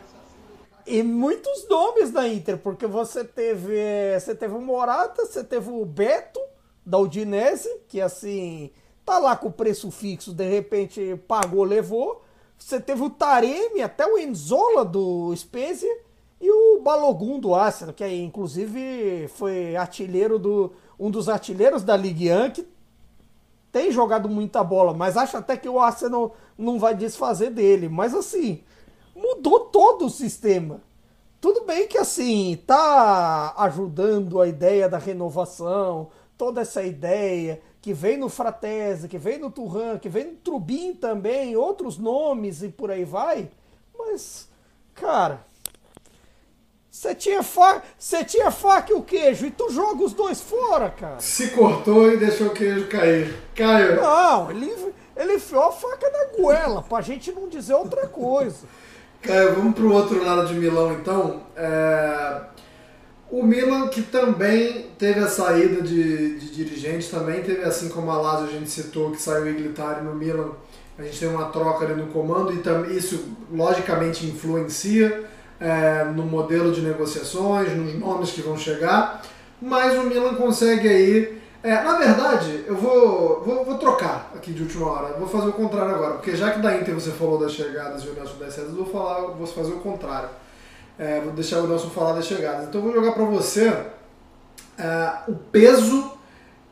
E: E muitos nomes da Inter, porque você teve, você teve o Morata, você teve o Beto da Udinese, que assim tá lá com o preço fixo, de repente pagou, levou. Você teve o Taremi, até o Enzola do Spezia e o Balogun do Arsenal, que aí inclusive foi artilheiro do um dos artilheiros da Ligue 1 que tem jogado muita bola, mas acho até que o Arsenal não vai desfazer dele, mas assim, mudou todo o sistema. Tudo bem que assim, tá ajudando a ideia da renovação, toda essa ideia que vem no Fratese, que vem no Turran, que vem no Trubin também, outros nomes e por aí vai. Mas, cara, você tinha, fa... tinha faca e o queijo e tu joga os dois fora, cara.
D: Se cortou e deixou o queijo cair. Caiu.
E: Não, ele, ele enfiou a faca na goela, pra gente não dizer outra coisa.
D: É, vamos para o outro lado de Milão, então. É... O Milan, que também teve a saída de, de dirigentes, também teve, assim como a Lazio a gente citou, que saiu o Iglitari no Milan, a gente tem uma troca ali no comando e isso logicamente influencia é, no modelo de negociações, nos nomes que vão chegar, mas o Milan consegue aí é, na verdade, eu vou, vou, vou, trocar aqui de última hora. Vou fazer o contrário agora, porque já que da Inter você falou das chegadas e o Nelson das saídas, eu vou falar, vou fazer o contrário. É, vou deixar o Nelson falar das chegadas. Então eu vou jogar para você é, o peso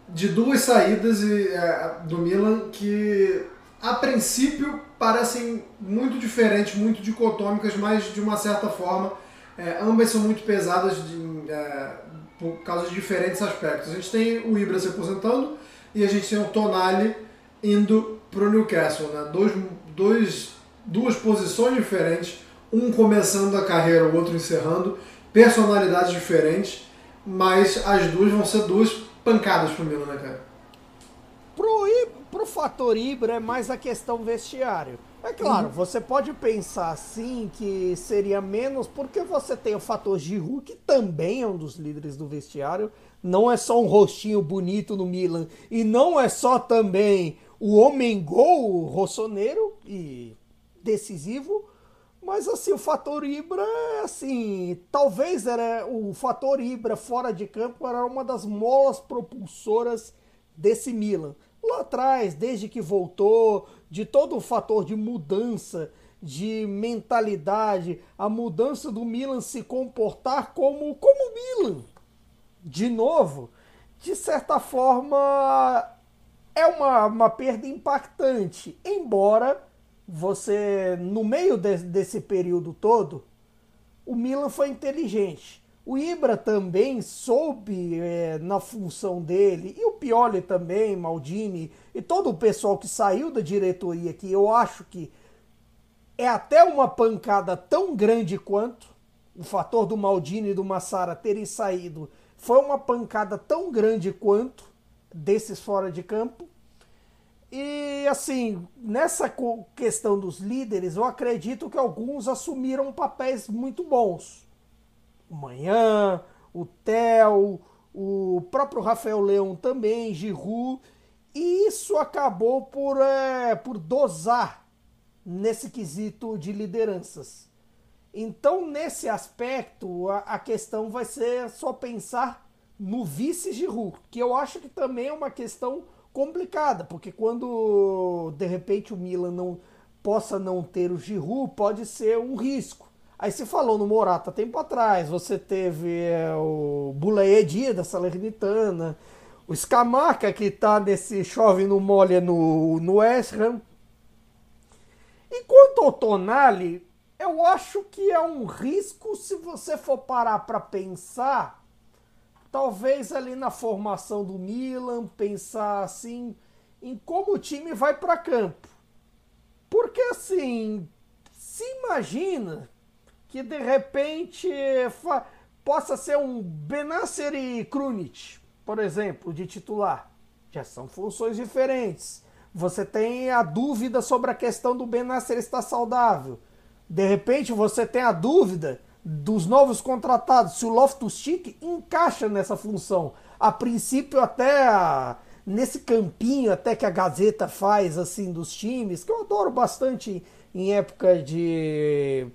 D: de duas saídas é, do Milan que a princípio parecem muito diferentes, muito dicotômicas, mas de uma certa forma é, ambas são muito pesadas de, é, por causa de diferentes aspectos. A gente tem o Ibra se aposentando e a gente tem o Tonali indo para o Newcastle. Né? Dois, dois, duas posições diferentes, um começando a carreira, o outro encerrando, personalidades diferentes, mas as duas vão ser duas pancadas para o Milan, né, cara?
E: Pro, pro fator Ibra é mais a questão vestiário. É claro, uhum. você pode pensar assim que seria menos porque você tem o fator Giroud, que também é um dos líderes do vestiário. Não é só um rostinho bonito no Milan e não é só também o homem gol rossoneiro e decisivo, mas assim, o fator Ibra, assim, talvez era o fator Ibra fora de campo era uma das molas propulsoras desse Milan. Lá atrás, desde que voltou, de todo o fator de mudança de mentalidade, a mudança do Milan se comportar como como Milan. De novo, de certa forma é uma, uma perda impactante, embora você no meio de, desse período todo, o Milan foi inteligente. O Ibra também soube é, na função dele, e o Pioli também, Maldini, e todo o pessoal que saiu da diretoria, que eu acho que é até uma pancada tão grande quanto o fator do Maldini e do Massara terem saído, foi uma pancada tão grande quanto desses fora de campo. E assim, nessa questão dos líderes, eu acredito que alguns assumiram papéis muito bons o Manhã, o Theo, o próprio Rafael Leão também, Giroud, e isso acabou por, é, por dosar nesse quesito de lideranças. Então, nesse aspecto, a, a questão vai ser só pensar no vice Giroud, que eu acho que também é uma questão complicada, porque quando de repente o Milan não possa não ter o Giroud, pode ser um risco. Aí se falou no Morata tempo atrás, você teve é, o Bulaedi da Salernitana, o Scamaca que tá nesse chove no molha no, no West Ham. E quanto ao Tonali, eu acho que é um risco se você for parar para pensar talvez ali na formação do Milan, pensar assim em como o time vai para campo. Porque assim, se imagina que de repente possa ser um Benasser e Krunic, por exemplo, de titular. Já são funções diferentes. Você tem a dúvida sobre a questão do Benasser estar saudável. De repente você tem a dúvida dos novos contratados, se o Loftus-Cheek encaixa nessa função. A princípio até a, nesse campinho até que a Gazeta faz assim dos times, que eu adoro bastante em época de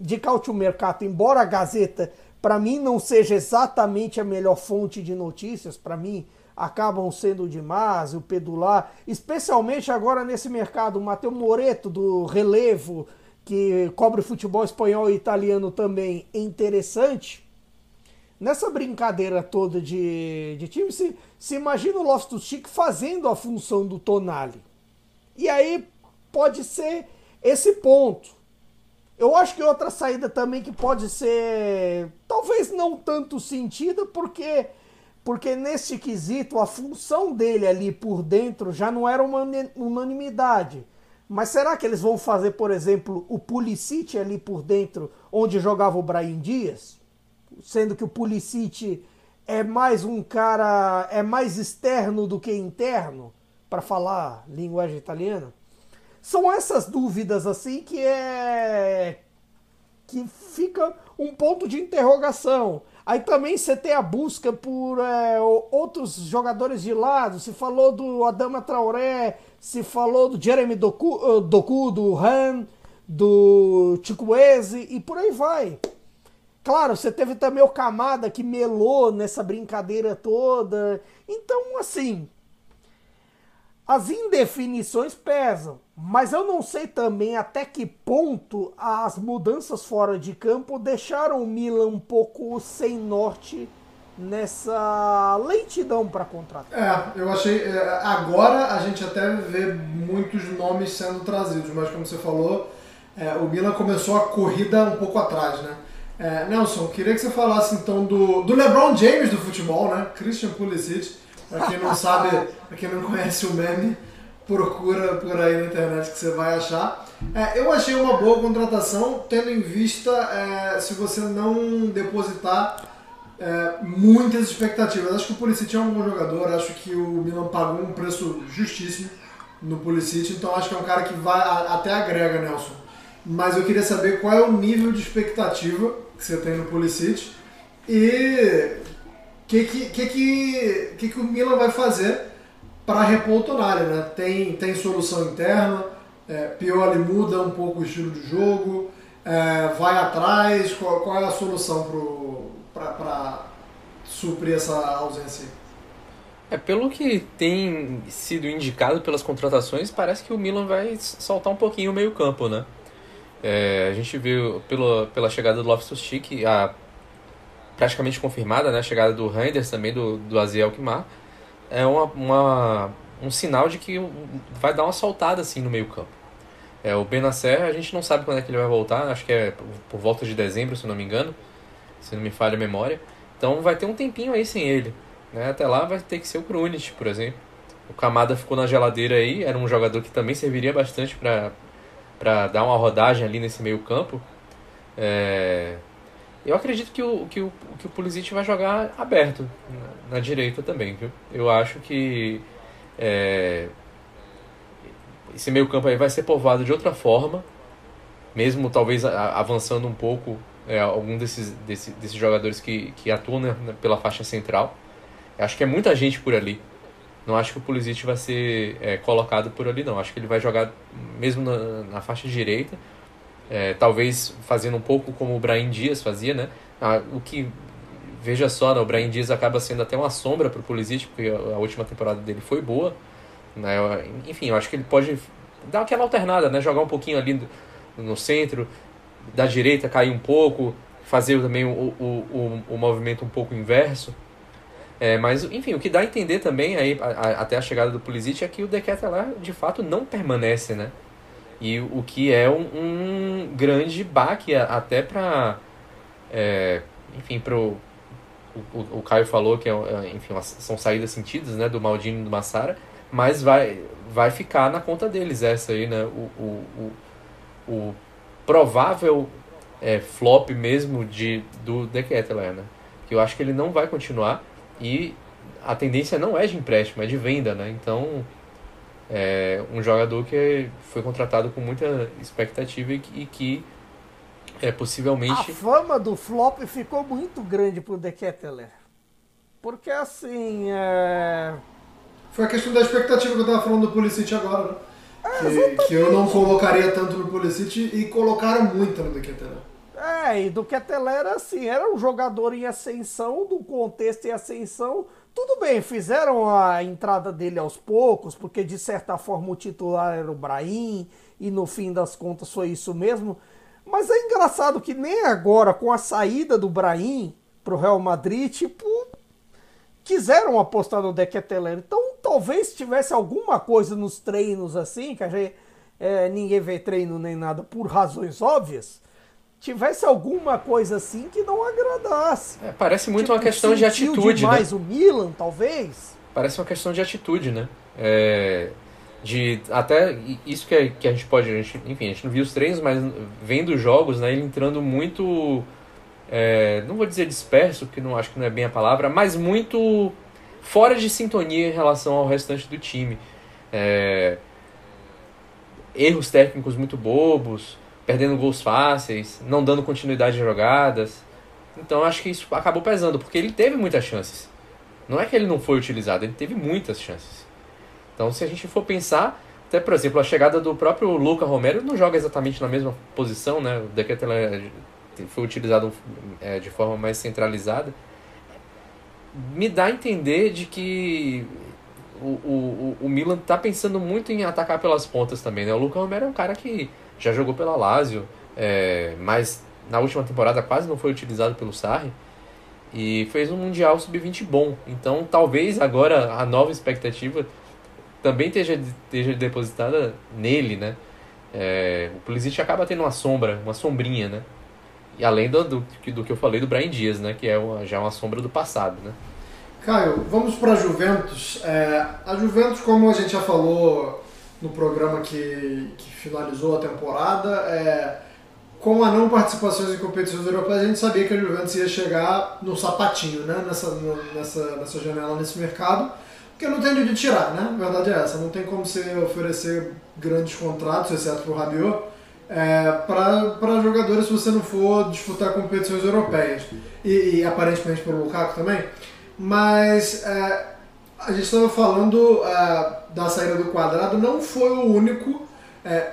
E: de Cautio Mercato, embora a Gazeta para mim não seja exatamente a melhor fonte de notícias, para mim acabam sendo demais, o Pedular, especialmente agora nesse mercado, o Matheus Moreto do Relevo, que cobre futebol espanhol e italiano também, é interessante. Nessa brincadeira toda de, de time, se, se imagina o Loftus-Cheek fazendo a função do Tonali. E aí pode ser esse ponto. Eu acho que outra saída também que pode ser, talvez não tanto sentido, porque porque nesse quesito a função dele ali por dentro já não era uma unanimidade. Mas será que eles vão fazer, por exemplo, o Pulisic ali por dentro, onde jogava o Brahim Dias? Sendo que o Pulisic é mais um cara, é mais externo do que interno, para falar linguagem italiana? São essas dúvidas assim que é que fica um ponto de interrogação. Aí também você tem a busca por é, outros jogadores de lado. Se falou do Adama Traoré, se falou do Jeremy Doku, uh, Doku do Han, do Chukwueze e por aí vai. Claro, você teve também o Camada que melou nessa brincadeira toda. Então, assim, as indefinições pesam, mas eu não sei também até que ponto as mudanças fora de campo deixaram o Milan um pouco sem norte nessa lentidão para contratar.
D: É, eu achei. É, agora a gente até vê muitos nomes sendo trazidos, mas como você falou, é, o Milan começou a corrida um pouco atrás, né? É, Nelson, queria que você falasse então do, do LeBron James do futebol, né? Christian Pulisic Pra quem não sabe, pra quem não conhece o meme, procura por aí na internet que você vai achar. É, eu achei uma boa contratação, tendo em vista é, se você não depositar é, muitas expectativas. Acho que o Pulisic é um bom jogador, acho que o Milan pagou um preço justíssimo no Pulisic, então acho que é um cara que vai até agrega, Nelson. Mas eu queria saber qual é o nível de expectativa que você tem no Pulisic e que, que, que, que, que o Milan vai fazer para repor o Tonali, né? Tem, tem solução interna, é, Pioli muda um pouco o estilo de jogo, é, vai atrás, qual, qual, é a solução para suprir essa ausência?
F: É, pelo que tem sido indicado pelas contratações, parece que o Milan vai soltar um pouquinho o meio campo, né? É, a gente viu pelo, pela chegada do Loftus-Cheek, a praticamente confirmada, né, a chegada do Reinders também, do, do Aziel Kimar, é uma, uma, um sinal de que vai dar uma soltada assim no meio campo. É, o Benacer, a gente não sabe quando é que ele vai voltar, acho que é por volta de dezembro, se não me engano, se não me falha a memória. Então vai ter um tempinho aí sem ele. Né? Até lá vai ter que ser o Krunic, por exemplo. O Kamada ficou na geladeira aí, era um jogador que também serviria bastante para dar uma rodagem ali nesse meio campo. É, eu acredito que o, que o, que o Pulisic vai jogar aberto na, na direita também, viu? Eu acho que é, esse meio campo aí vai ser povoado de outra forma, mesmo talvez avançando um pouco é, algum desses, desses, desses jogadores que, que atuam né, pela faixa central. Eu acho que é muita gente por ali. Não acho que o Pulisic vai ser é, colocado por ali, não. Acho que ele vai jogar mesmo na, na faixa direita é, talvez fazendo um pouco como o Brahim Dias fazia, né? Ah, o que, veja só, né? o Brahim Dias acaba sendo até uma sombra para o Pulisic, porque a, última temporada dele foi boa. Né? Enfim, eu acho que ele pode dar aquela alternada, né? Jogar um pouquinho ali no, centro, da direita cair um pouco, fazer também o, o, o, o movimento um pouco inverso. É, mas, enfim, o que dá a entender também, aí, a, a, até a chegada do Pulisic, é que o De lá, de fato, não permanece, né? E o que é um, um grande baque até para, é, enfim, pro, o, o Caio falou que é, é enfim, são saídas sentidas né, do Maldini e do Massara, mas vai, vai ficar na conta deles essa aí, né? O, o, o, o provável é, flop mesmo de, do De Ketteler, né? Que eu acho que ele não vai continuar e a tendência não é de empréstimo, é de venda, né? Então, é um jogador que foi contratado com muita expectativa e que, e que é possivelmente...
E: A fama do flop ficou muito grande pro De Ketteler. Porque, assim, é...
D: Foi a questão da expectativa que eu tava falando do Pulisic agora, né? É, que, que, eu não colocaria tanto no Pulisic e colocaram muito no De Ketteler.
E: É, e do Keteler era assim, era um jogador em ascensão, do contexto em ascensão. Tudo bem, fizeram a entrada dele aos poucos, porque de certa forma o titular era o Brahim, e no fim das contas foi isso mesmo. Mas é engraçado que nem agora, com a saída do Brahim pro Real Madrid, tipo, quiseram apostar no Dequeteler. Então talvez tivesse alguma coisa nos treinos assim, que a gente, é, ninguém vê treino nem nada por razões óbvias tivesse alguma coisa assim que não agradasse.
F: É, parece muito tipo, uma questão de atitude,
E: demais
F: né?
E: o Milan, talvez.
F: Parece uma questão de atitude, né? É, de até isso que, é, que a gente pode, a gente, enfim, a gente não viu os treinos, mas vendo os jogos, né, ele entrando muito é, não vou dizer disperso, porque não acho que não é bem a palavra, mas muito fora de sintonia em relação ao restante do time. É, erros técnicos muito bobos, perdendo gols fáceis, não dando continuidade de jogadas. Então acho que isso acabou pesando, porque ele teve muitas chances. Não é que ele não foi utilizado, ele teve muitas chances. Então se a gente for pensar, até por exemplo, a chegada do próprio Luca Romero não joga exatamente na mesma posição, né? O Decathlon foi utilizado é, de forma mais centralizada. Me dá a entender de que o, o, o Milan está pensando muito em atacar pelas pontas também, né? O Luca Romero é um cara que já jogou pela Lazio, é, mas na última temporada quase não foi utilizado pelo Sarri e fez um Mundial Sub-20 bom. Então talvez agora a nova expectativa também esteja, esteja depositada nele, né? É, o Pulisic acaba tendo uma sombra, uma sombrinha, né? E além do, do, do que eu falei do Brian Dias, né? Que é uma, já uma sombra do passado, né?
D: Caio, vamos para a Juventus. É, a Juventus, como a gente já falou no programa que, que finalizou a temporada. É, com a não participação em competições europeias, a gente sabia que a Juventus ia chegar no sapatinho, né? Nessa, nessa, nessa janela, nesse mercado, porque não tem de tirar, né? A verdade é essa, não tem como você oferecer grandes contratos, exceto para o Rabiot, é, para jogadores se você não for disputar competições europeias. E, e aparentemente para o Lukaku também. Mas é, a gente estava falando é, da saída do quadrado, não foi o único. É,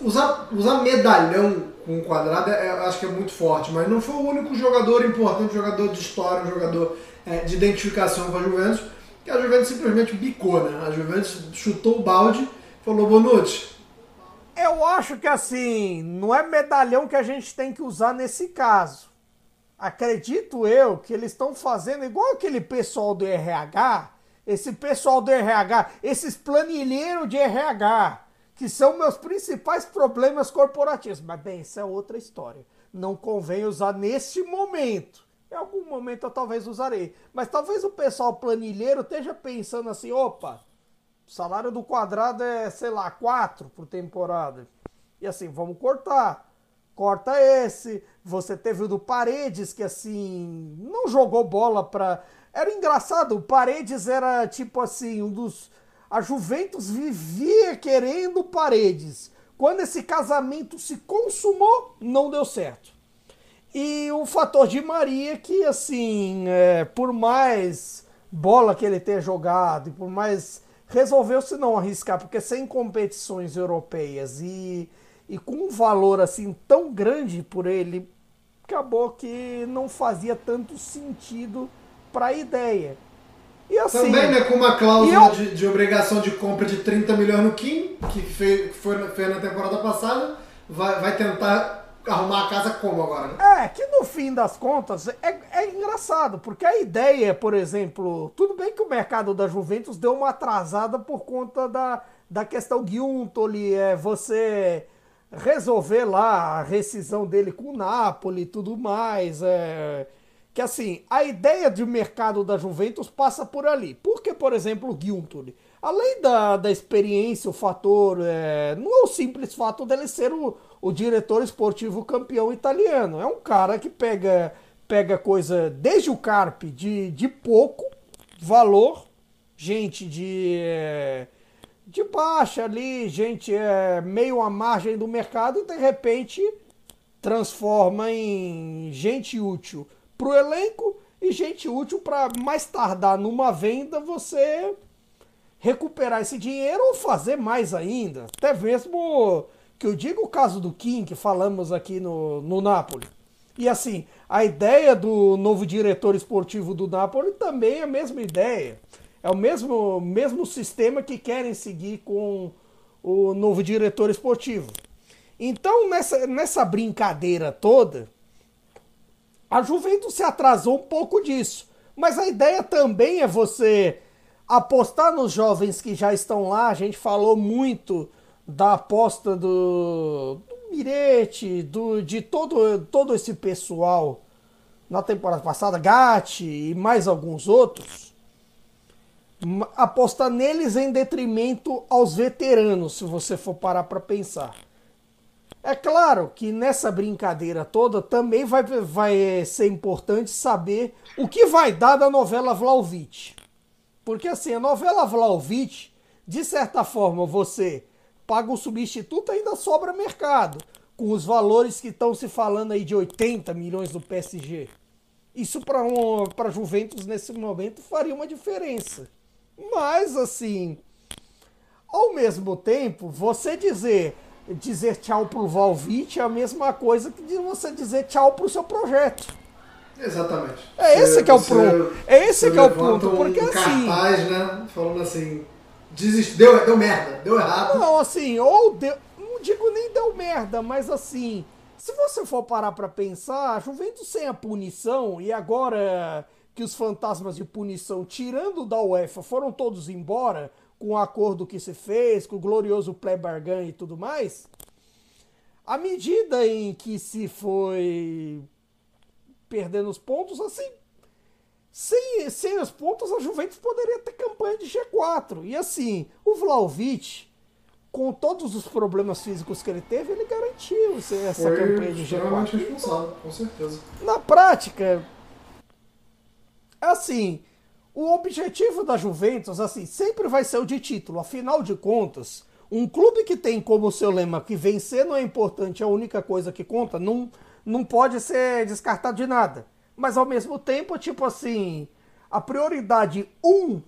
D: usar, usar medalhão com quadrado é, acho que é muito forte, mas não foi o único jogador importante, jogador de história, jogador é, de identificação com a Juventus, que a Juventus simplesmente bicou, né? A Juventus chutou o balde falou Bonucci.
E: Eu acho que assim, não é medalhão que a gente tem que usar nesse caso. Acredito eu que eles estão fazendo igual aquele pessoal do RH esse pessoal do RH, esses planilheiros de RH, que são meus principais problemas corporativos. Mas, bem, isso é outra história. Não convém usar neste momento. Em algum momento eu talvez usarei. Mas talvez o pessoal planilheiro esteja pensando assim: opa, o salário do quadrado é, sei lá, 4 por temporada. E assim, vamos cortar. Corta esse. Você teve o do Paredes, que assim, não jogou bola para era engraçado, Paredes era tipo assim, um dos. A Juventus vivia querendo Paredes. Quando esse casamento se consumou, não deu certo. E o fator de Maria, que assim, é, por mais bola que ele tenha jogado, e por mais. Resolveu-se não arriscar, porque sem competições europeias e, e com um valor assim tão grande por ele, acabou que não fazia tanto sentido para a ideia.
D: E assim, Também né, com uma cláusula eu... de, de, obrigação de compra de 30 milhões no Kim, que fez, foi, fez na temporada passada, vai, vai tentar arrumar a casa como agora,
E: né? É, que no fim das contas é, é engraçado, porque a ideia, por exemplo, tudo bem que o mercado da Juventus deu uma atrasada por conta da, da questão Guiuntoli, é você resolver lá a rescisão dele com o Napoli e tudo mais, é que assim, a ideia de mercado da Juventus passa por ali. Porque, por exemplo, o além da, da experiência, o fator, é, não é o simples fato dele ser o, o diretor esportivo campeão italiano. É um cara que pega, pega coisa desde o Carpe de, de pouco valor, gente de, é, de baixa ali, gente é, meio à margem do mercado e de repente transforma em gente útil para o elenco e gente útil para mais tardar numa venda você recuperar esse dinheiro ou fazer mais ainda. Até mesmo que eu digo o caso do Kim, que falamos aqui no, no Napoli. E assim, a ideia do novo diretor esportivo do Napoli também é a mesma ideia. É o mesmo, mesmo sistema que querem seguir com o novo diretor esportivo. Então, nessa, nessa brincadeira toda, a Juventus se atrasou um pouco disso. Mas a ideia também é você apostar nos jovens que já estão lá. A gente falou muito da aposta do, do Mirete, do, de todo, todo esse pessoal na temporada passada, Gatti e mais alguns outros. Apostar neles em detrimento aos veteranos, se você for parar para pensar. É claro que nessa brincadeira toda também vai, vai ser importante saber o que vai dar da novela Vlaovic. Porque assim, a novela Vlaovic, de certa forma, você paga o substituto ainda sobra mercado, com os valores que estão se falando aí de 80 milhões do PSG. Isso para um, para Juventus nesse momento faria uma diferença. Mas assim, ao mesmo tempo, você dizer dizer tchau pro Valvite é a mesma coisa que você dizer tchau pro seu projeto.
D: Exatamente.
E: É esse que é o ponto. É esse que é o ponto, porque
D: um
E: assim,
D: cartaz, né, falando assim, desist... deu, deu merda, deu errado.
E: não, assim, ou deu, não digo nem deu merda, mas assim, se você for parar pra pensar, a Juventus sem a punição e agora que os fantasmas de punição, tirando da UEFA, foram todos embora, com o acordo que se fez, com o glorioso pré-bargan e tudo mais, à medida em que se foi perdendo os pontos, assim, sem, sem os pontos, a Juventus poderia ter campanha de G4. E assim, o Vlaovic, com todos os problemas físicos que ele teve, ele garantiu essa
D: Foi
E: campanha de
D: extremamente
E: G4.
D: responsável, com certeza.
E: Na prática, assim, o objetivo da Juventus, assim, sempre vai ser o de título. Afinal de contas, um clube que tem como seu lema que vencer não é importante, é a única coisa que conta, não, não pode ser descartado de nada. Mas ao mesmo tempo, tipo assim, a prioridade um,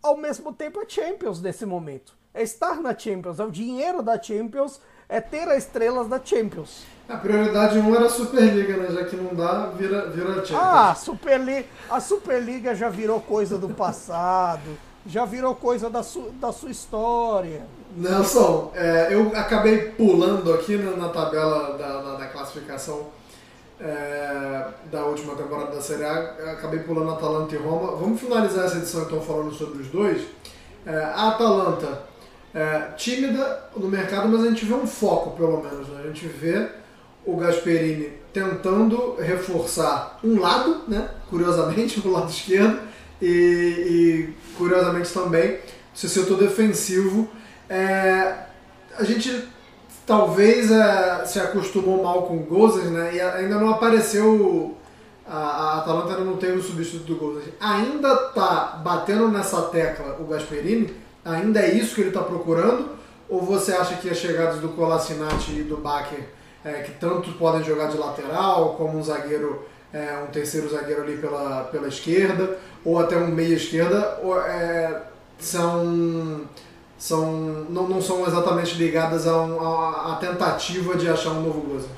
E: ao mesmo tempo é Champions nesse momento. É estar na Champions, é o dinheiro da Champions, é ter as estrelas da Champions.
D: A prioridade 1 era a Superliga, né? Já que não dá, vira, vira Champions.
E: Ah, a Superliga, a Superliga já virou coisa do passado, já virou coisa da, su, da sua história.
D: Nelson, é, eu acabei pulando aqui né, na tabela da, da, da classificação é, da última temporada da Série A, acabei pulando Atalanta e Roma. Vamos finalizar essa edição então falando sobre os dois. É, a Atalanta, é, tímida no mercado, mas a gente vê um foco pelo menos. Né? A gente vê o Gasperini tentando reforçar um lado, né? curiosamente, o lado esquerdo, e, e curiosamente também seu setor defensivo. É, a gente talvez é, se acostumou mal com o Gozes, né? E ainda não apareceu. A, a Atalanta não tem o substituto do Gozes. Ainda tá batendo nessa tecla o Gasperini? Ainda é isso que ele está procurando? Ou você acha que as chegadas do Colassinati e do Baker, é, que tanto podem jogar de lateral, como um zagueiro, é, um terceiro zagueiro ali pela, pela esquerda, ou até um meia esquerda, ou, é, são são, não, não são exatamente ligadas a, um, a, a tentativa de achar um novo Gozens.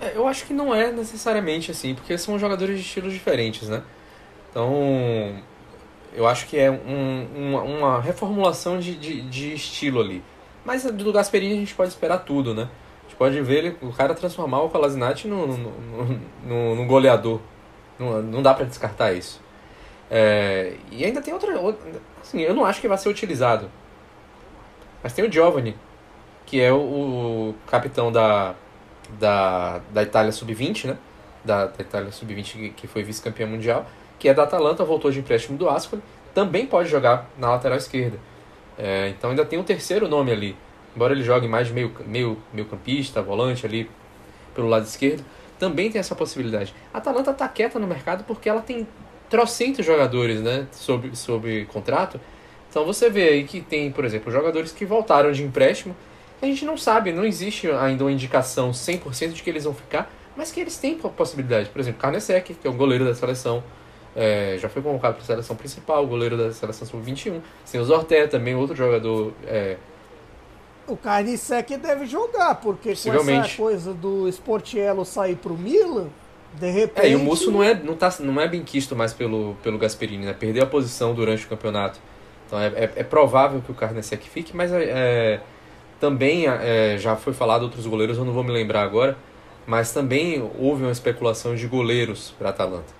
F: É, eu acho que não é necessariamente assim, porque são jogadores de estilos diferentes, né? Então, eu acho que é um, uma, uma reformulação de, de, de, estilo ali. Mas do Gasperini a gente pode esperar tudo, né? A gente pode ver ele, o cara transformar o Palazinati no, no, no, no, goleador. Não, não dá para descartar isso. É, e ainda tem outra, outra. Assim, eu não acho que vai ser utilizado. Mas tem o Giovanni, que é o, o capitão da, da, da Itália Sub-20, né? da, da Itália Sub-20 que foi vice-campeã mundial, que é da Atalanta, voltou de empréstimo do Ascoli, também pode jogar na lateral esquerda. É, então ainda tem um terceiro nome ali. Embora ele jogue mais meio, meio, meio campista, volante ali pelo lado esquerdo, também tem essa possibilidade. A Atalanta está quieta no mercado porque ela tem trocentos jogadores né, sob, sob contrato. Então você vê aí que tem, por exemplo, jogadores que voltaram de empréstimo. A gente não sabe, não existe ainda uma indicação 100% de que eles vão ficar, mas que eles têm possibilidade. Por exemplo, Carnesec, que é o goleiro da seleção, é, já foi convocado para a seleção principal, goleiro da seleção sub-21. Tem o Zorté também, outro jogador. É,
E: o Carnesec deve jogar, porque com essa coisa do Sportiello sair para o Milan, de repente...
F: É, e o Musso não é, não tá, não é bem quisto mais pelo, pelo Gasperini, né? Perdeu a posição durante o campeonato. Então é, é, é provável que o Carnesec fique, mas é, é também é, já foi falado outros goleiros, eu não vou me lembrar agora, mas também houve uma especulação de goleiros para Atalanta.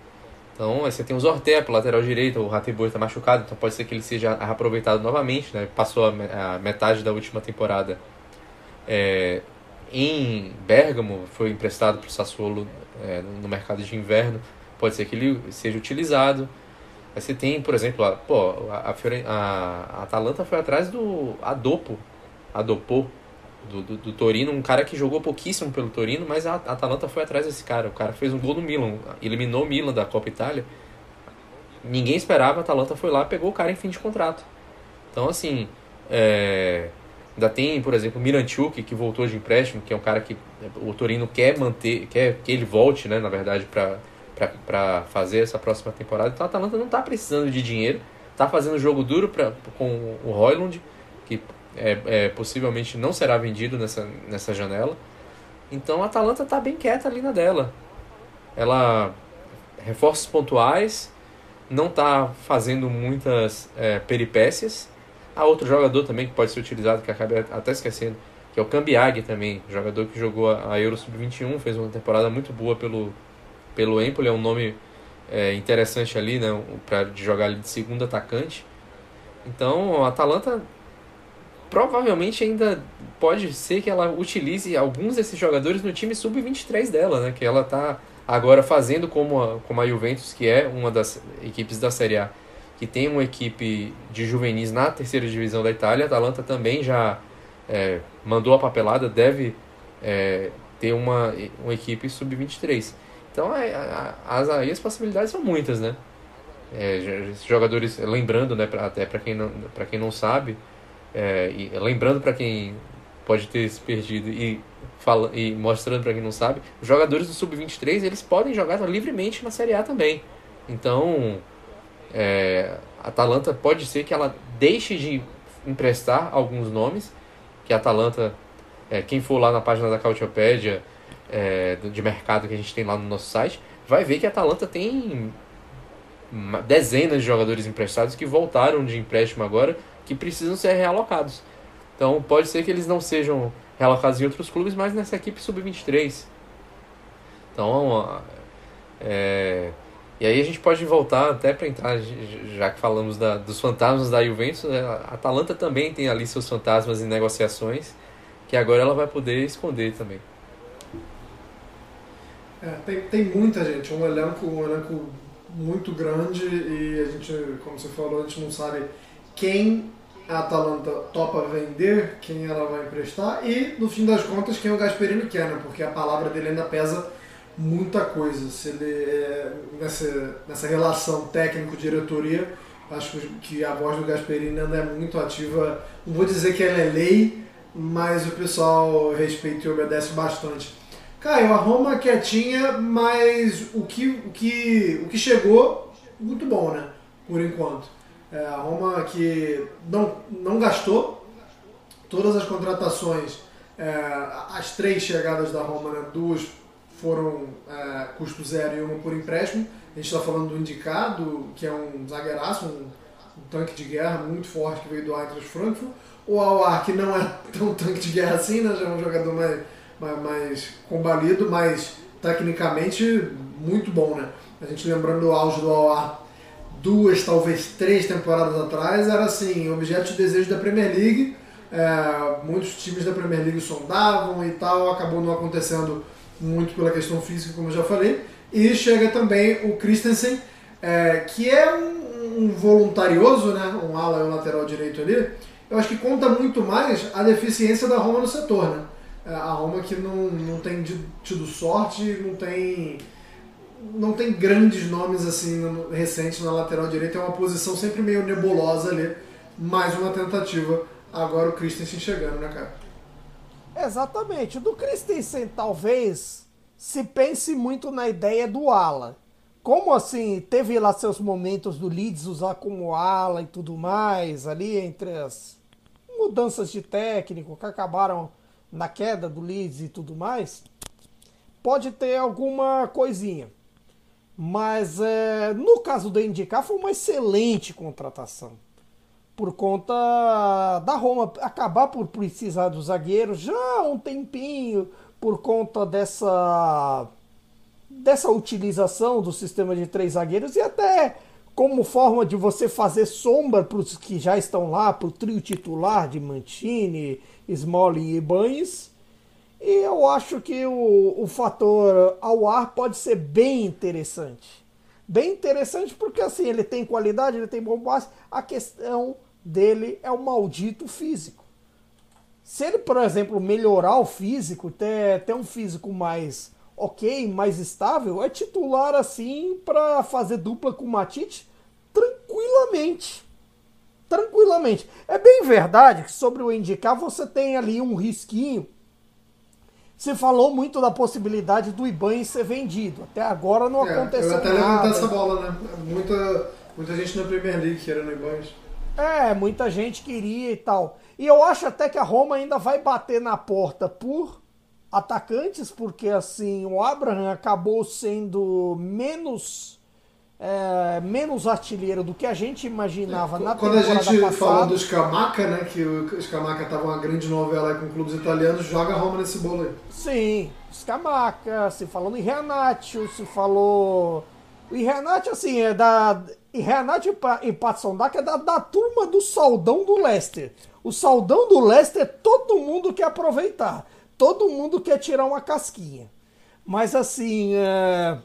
F: Então você tem o Zorté lateral direito, o Ratibor está machucado, então pode ser que ele seja aproveitado novamente. Né? Passou a, metade da última temporada é, em Bergamo, foi emprestado para o Sassuolo é, no mercado de inverno, pode ser que ele seja utilizado. Aí você tem, por exemplo, a, pô, a, a, a Atalanta foi atrás do Adopo, Adopou, do, do, do, Torino, um cara que jogou pouquíssimo pelo Torino, mas a Atalanta foi atrás desse cara. O cara fez um gol no Milan, eliminou o Milan da Copa Itália. Ninguém esperava, a Atalanta foi lá, pegou o cara em fim de contrato. Então, assim, é... ainda tem, por exemplo, o Miranchuk, que voltou de empréstimo, que é um cara que o Torino quer manter, quer que ele volte, né, na verdade, para fazer essa próxima temporada. Então, a Atalanta não está precisando de dinheiro, está fazendo jogo duro pra, com o Royland, que é, é, possivelmente não será vendido nessa, nessa janela. Então a Atalanta está bem quieta ali na dela. Ela reforços pontuais, não está fazendo muitas é, peripécias. Há outro jogador também que pode ser utilizado, que acabei até esquecendo, que é o Cambiag também, jogador que jogou a Euro Sub-21, fez uma temporada muito boa pelo, pelo Empoli, é um nome é, interessante ali, né, para jogar ali de segundo atacante. Então, a Atalanta provavelmente ainda pode ser que ela utilize alguns desses jogadores no time sub-23 dela, né? Que ela está agora fazendo como a, como a Juventus, que é uma das equipes da Série A, que tem uma equipe de juvenis na terceira divisão da Itália. A Atalanta também já é, mandou a papelada, deve é, ter uma, uma equipe sub-23. Então, é, as, as possibilidades são muitas, né? É, jogadores, lembrando, né, pra, até para quem, não, quem não sabe, é, e lembrando para quem pode ter se perdido e, fala, e mostrando para quem não sabe, os jogadores do Sub-23 eles podem jogar livremente na Série A também. Então, é, a Atalanta pode ser que ela deixe de emprestar alguns nomes, que a Atalanta, é, quem for lá na página da Cautiopédia é, de mercado que a gente tem lá no nosso site, vai ver que a Atalanta tem dezenas de jogadores emprestados que voltaram de empréstimo agora que precisam ser realocados. Então pode ser que eles não sejam realocados em outros clubes, mas nessa equipe sub-23. Então, é, e aí a gente pode voltar até para entrar, já que falamos da, dos fantasmas da Juventus, né, a Atalanta também tem ali seus fantasmas em negociações, que agora ela vai poder esconder também.
D: É, tem, tem muita gente, um elenco, um elenco muito grande e a gente, como você falou, a gente não sabe quem a Atalanta topa vender, quem ela vai emprestar e, no fim das contas, quem o Gasperini quer, né? Porque a palavra dele ainda pesa muita coisa. Se ele, é, nessa, nessa relação técnico-diretoria, acho que a voz do Gasperini ainda é muito ativa. Não vou dizer que ela é lei, mas o pessoal respeita e obedece bastante. Caio, a Roma quietinha, mas o que, o que, o que chegou, muito bom, né? Por enquanto. É, a Roma que não, não gastou todas as contratações, é, as três chegadas da Roma, né, duas foram é, custo zero e uma por empréstimo. A gente está falando do Indicado, que é um zagueiraço, um, um, tanque de guerra muito forte que veio do Eintracht Frankfurt. O Awar, que não é tão tanque de guerra assim, né, já é um jogador mais, mais, mais combalido, mas tecnicamente muito bom. Né? A gente lembrando do auge do Awar duas, talvez três temporadas atrás, era assim, objeto de desejo da Premier League. É, muitos times da Premier League sondavam e tal, acabou não acontecendo muito pela questão física, como eu já falei. E chega também o Christensen, é, que é um, um, voluntarioso, né? um ala e um lateral direito ali. Eu acho que conta muito mais a deficiência da Roma no setor. Né? É, a Roma que não, não tem tido sorte, não tem não tem grandes nomes assim recentes na lateral direita, é uma posição sempre meio nebulosa ali. Mais uma tentativa, agora o Christensen chegando, né, cara?
E: Exatamente. Do Christensen, talvez se pense muito na ideia do ala. Como assim, teve lá seus momentos do Leeds usar como ala e tudo mais, ali entre as mudanças de técnico que acabaram na queda do Leeds e tudo mais, pode ter alguma coisinha. Mas é, no caso do Indicar foi uma excelente contratação. Por conta da Roma acabar por precisar dos zagueiros já há um tempinho, por conta dessa, dessa utilização do sistema de três zagueiros e até como forma de você fazer sombra para os que já estão lá, para o trio titular de Mantini, Smalling e Banes. E eu acho que o, o fator ao ar pode ser bem interessante. Bem interessante porque assim, ele tem qualidade, ele tem bom passe. A questão dele é o maldito físico. Se ele, por exemplo, melhorar o físico, ter, ter um físico mais ok, mais estável, é titular assim para fazer dupla com o Matite tranquilamente. Tranquilamente. É bem verdade que sobre o indicar você tem ali um risquinho se falou muito da possibilidade do Iban ser vendido. Até agora não é, aconteceu nada. Eu até
D: levantar essa bola, né? Muita, muita gente na Premier League querendo o Iban.
E: É, muita gente queria e tal. E eu acho até que a Roma ainda vai bater na porta por atacantes, porque assim, o Abraham acabou sendo menos é, menos artilheiro do que a gente imaginava é, na
D: Quando a gente passada. falou do Scamaca, né, que o Scamaca estava uma grande novela com clubes italianos, joga Roma nesse bolo aí.
E: Sim, Scamaca, se falou no Renato, se falou... O Renato, assim, é da... Renato e Patson Daka é da, da turma do Saldão do Leicester. O Saldão do Leicester todo mundo quer aproveitar. Todo mundo quer tirar uma casquinha. Mas assim, é...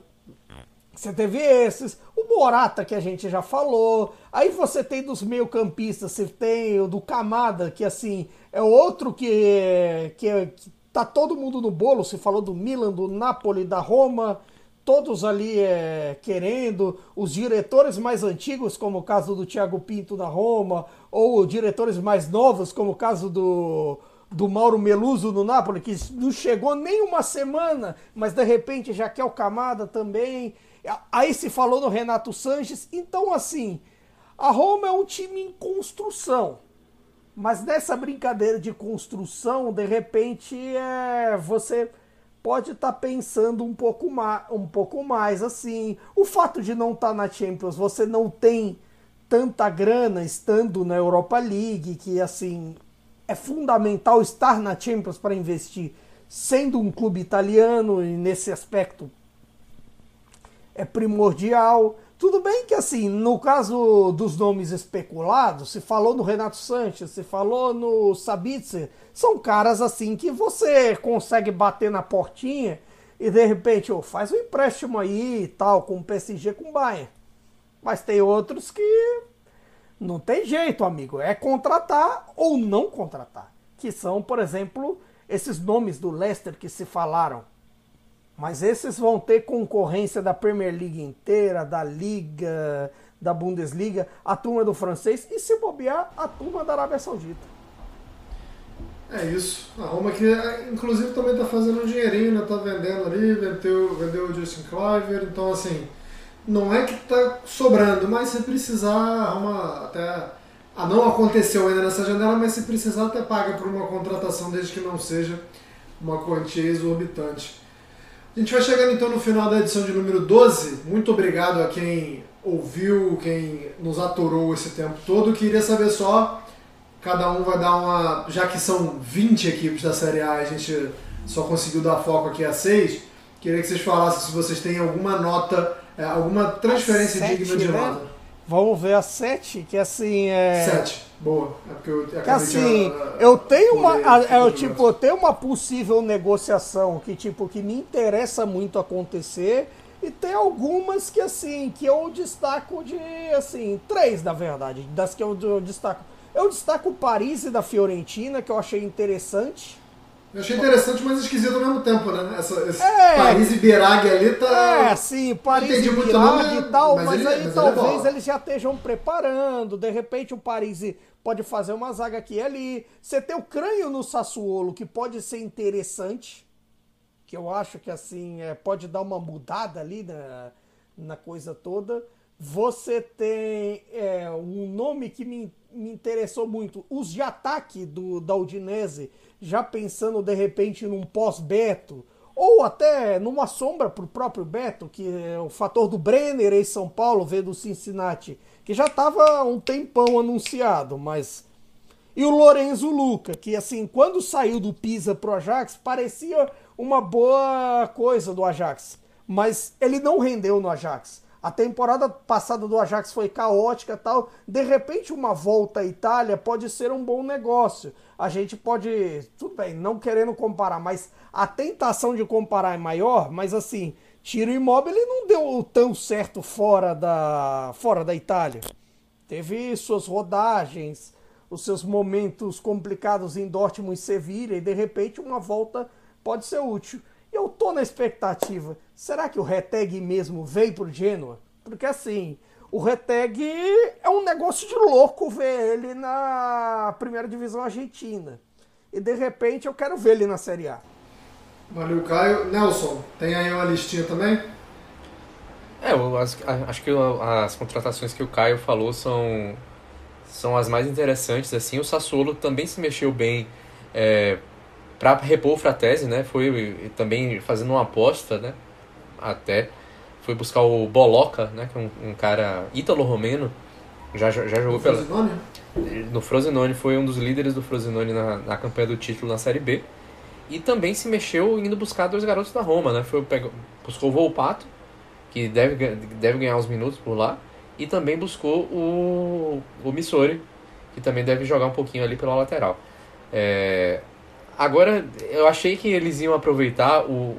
E: Você teve esses, o que a gente já falou. Aí você tem dos meio-campistas, você tem o do Camada, que assim, é outro que, que, que tá todo mundo no bolo. Você falou do Milan, do Napoli, da Roma, todos ali é, querendo. Os diretores mais antigos, como o caso do Thiago Pinto da Roma, ou diretores mais novos, como o caso do do Mauro Meluso no Napoli, que não chegou nem uma semana, mas de repente já quer o Camada também. Aí se falou no Renato Sanches. Então, assim, a Roma é um time em construção. Mas nessa brincadeira de construção, de repente, é, você pode estar tá pensando um pouco, mais, um pouco mais assim. O fato de não estar tá na Champions, você não tem tanta grana estando na Europa League, que assim é fundamental estar na Champions para investir, sendo um clube italiano e nesse aspecto é primordial. Tudo bem que, assim, no caso dos nomes especulados, se falou no Renato Sanches, se falou no Sabitzer, são caras assim que você consegue bater na portinha e de repente, oh, faz um empréstimo aí e tal, com o PSG, com o Bayern. Mas tem outros que não tem jeito, amigo. É contratar ou não contratar. Que são, por exemplo, esses nomes do Leicester que se falaram. Mas esses vão ter concorrência da Premier League inteira, da Liga, da Bundesliga, a turma do francês e, se bobear, a turma da Arábia Saudita.
D: É isso. A Roma que, inclusive, também está fazendo um dinheirinho, né? Tá vendendo ali, vendeu, vendeu o Justin Cliver. Então, assim, não é que está sobrando, mas se precisar, a Roma até... Ah, não aconteceu ainda nessa janela, mas se precisar até paga por uma contratação, desde que não seja uma quantia exorbitante. A gente vai chegando então no final da edição de número 12. Muito obrigado a quem ouviu, quem nos aturou esse tempo todo. Queria saber só, cada um vai dar uma. Já que são 20 equipes da Série A, a gente só conseguiu dar foco aqui a 6. Queria que vocês falassem se vocês têm alguma nota, é, alguma transferência
E: sete,
D: digna de
E: né?
D: nota.
E: Vamos ver a 7, que assim é.
D: 7, boa. É porque eu
E: que assim, eu tenho uma. eu, tipo, eu tenho uma possível negociação que, tipo, que me interessa muito acontecer. E tem algumas que assim, que eu destaco de assim, três na verdade, das que eu, eu destaco. Eu destaco o Paris e da Fiorentina, que eu achei interessante.
D: Eu achei interessante, mas esquisito ao mesmo tempo, né? Essa, esse é, Paris e ali tá.
E: É, sim, Paris e Birag e tal, mas, mas ele, aí mas talvez ele é eles já estejam preparando. De repente o Paris pode fazer uma zaga aqui e ali. Você tem o Crânio no Sassuolo, que pode ser interessante. Que eu acho que assim, é, pode dar uma mudada ali na, na coisa toda. Você tem é, um nome que me, me interessou muito, os de ataque do, da Udinese já pensando de repente num pós-Beto, ou até numa sombra para o próprio Beto, que é o fator do Brenner em São Paulo, veio do Cincinnati, que já estava um tempão anunciado, mas. E o Lorenzo Luca, que assim, quando saiu do Pisa pro Ajax, parecia uma boa coisa do Ajax, mas ele não rendeu no Ajax. A temporada passada do Ajax foi caótica tal. De repente, uma volta à Itália pode ser um bom negócio. A gente pode, tudo bem, não querendo comparar, mas a tentação de comparar é maior. Mas assim, Tiro Imóvel não deu tão certo fora da, fora da Itália. Teve suas rodagens, os seus momentos complicados em Dortmund e Sevilha, e de repente uma volta pode ser útil. Eu tô na expectativa. Será que o Reteg mesmo veio pro Genoa? Porque assim, o Reteg é um negócio de louco ver ele na primeira divisão argentina. E de repente eu quero ver ele na Série A.
D: Valeu, Caio. Nelson, tem aí uma listinha também?
F: É, eu acho, acho que as contratações que o Caio falou são, são as mais interessantes. Assim, o Sassuolo também se mexeu bem é, para repor o Fratese, né? Foi também fazendo uma aposta, né? Até foi buscar o Boloca, né? Que é um, um cara ítalo-romeno, já, já jogou no pela... Frosinone? No Frosinone, foi um dos líderes do Frosinone na, na campanha do título na Série B. E também se mexeu indo buscar dois garotos da Roma, né? Foi, pegou, buscou o Volpato, que deve, deve ganhar uns minutos por lá, e também buscou o, o Missori, que também deve jogar um pouquinho ali pela lateral. É, Agora, eu achei que eles iam aproveitar o,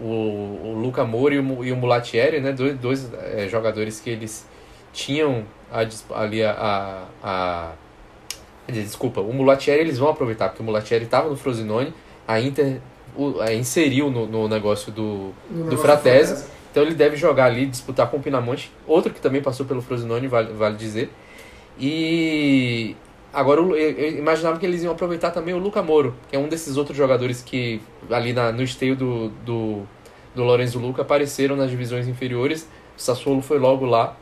F: o, o Luca Mori e o, e o Mulatieri, né? Dois, dois é, jogadores que eles tinham a, ali a, a, a, Desculpa, o Mulatieri eles vão aproveitar, porque o Mulatieri estava no Frosinone, a Inter o, a inseriu no, no negócio do, no do Fratese, então ele deve jogar ali, disputar com o Pinamonte, outro que também passou pelo Frosinone, vale, vale dizer. E Agora eu imaginava que eles iam aproveitar também o Luca Moro, que é um desses outros jogadores que ali na, no esteio do, do, do Lorenzo Luca apareceram nas divisões inferiores. O Sassuolo foi logo lá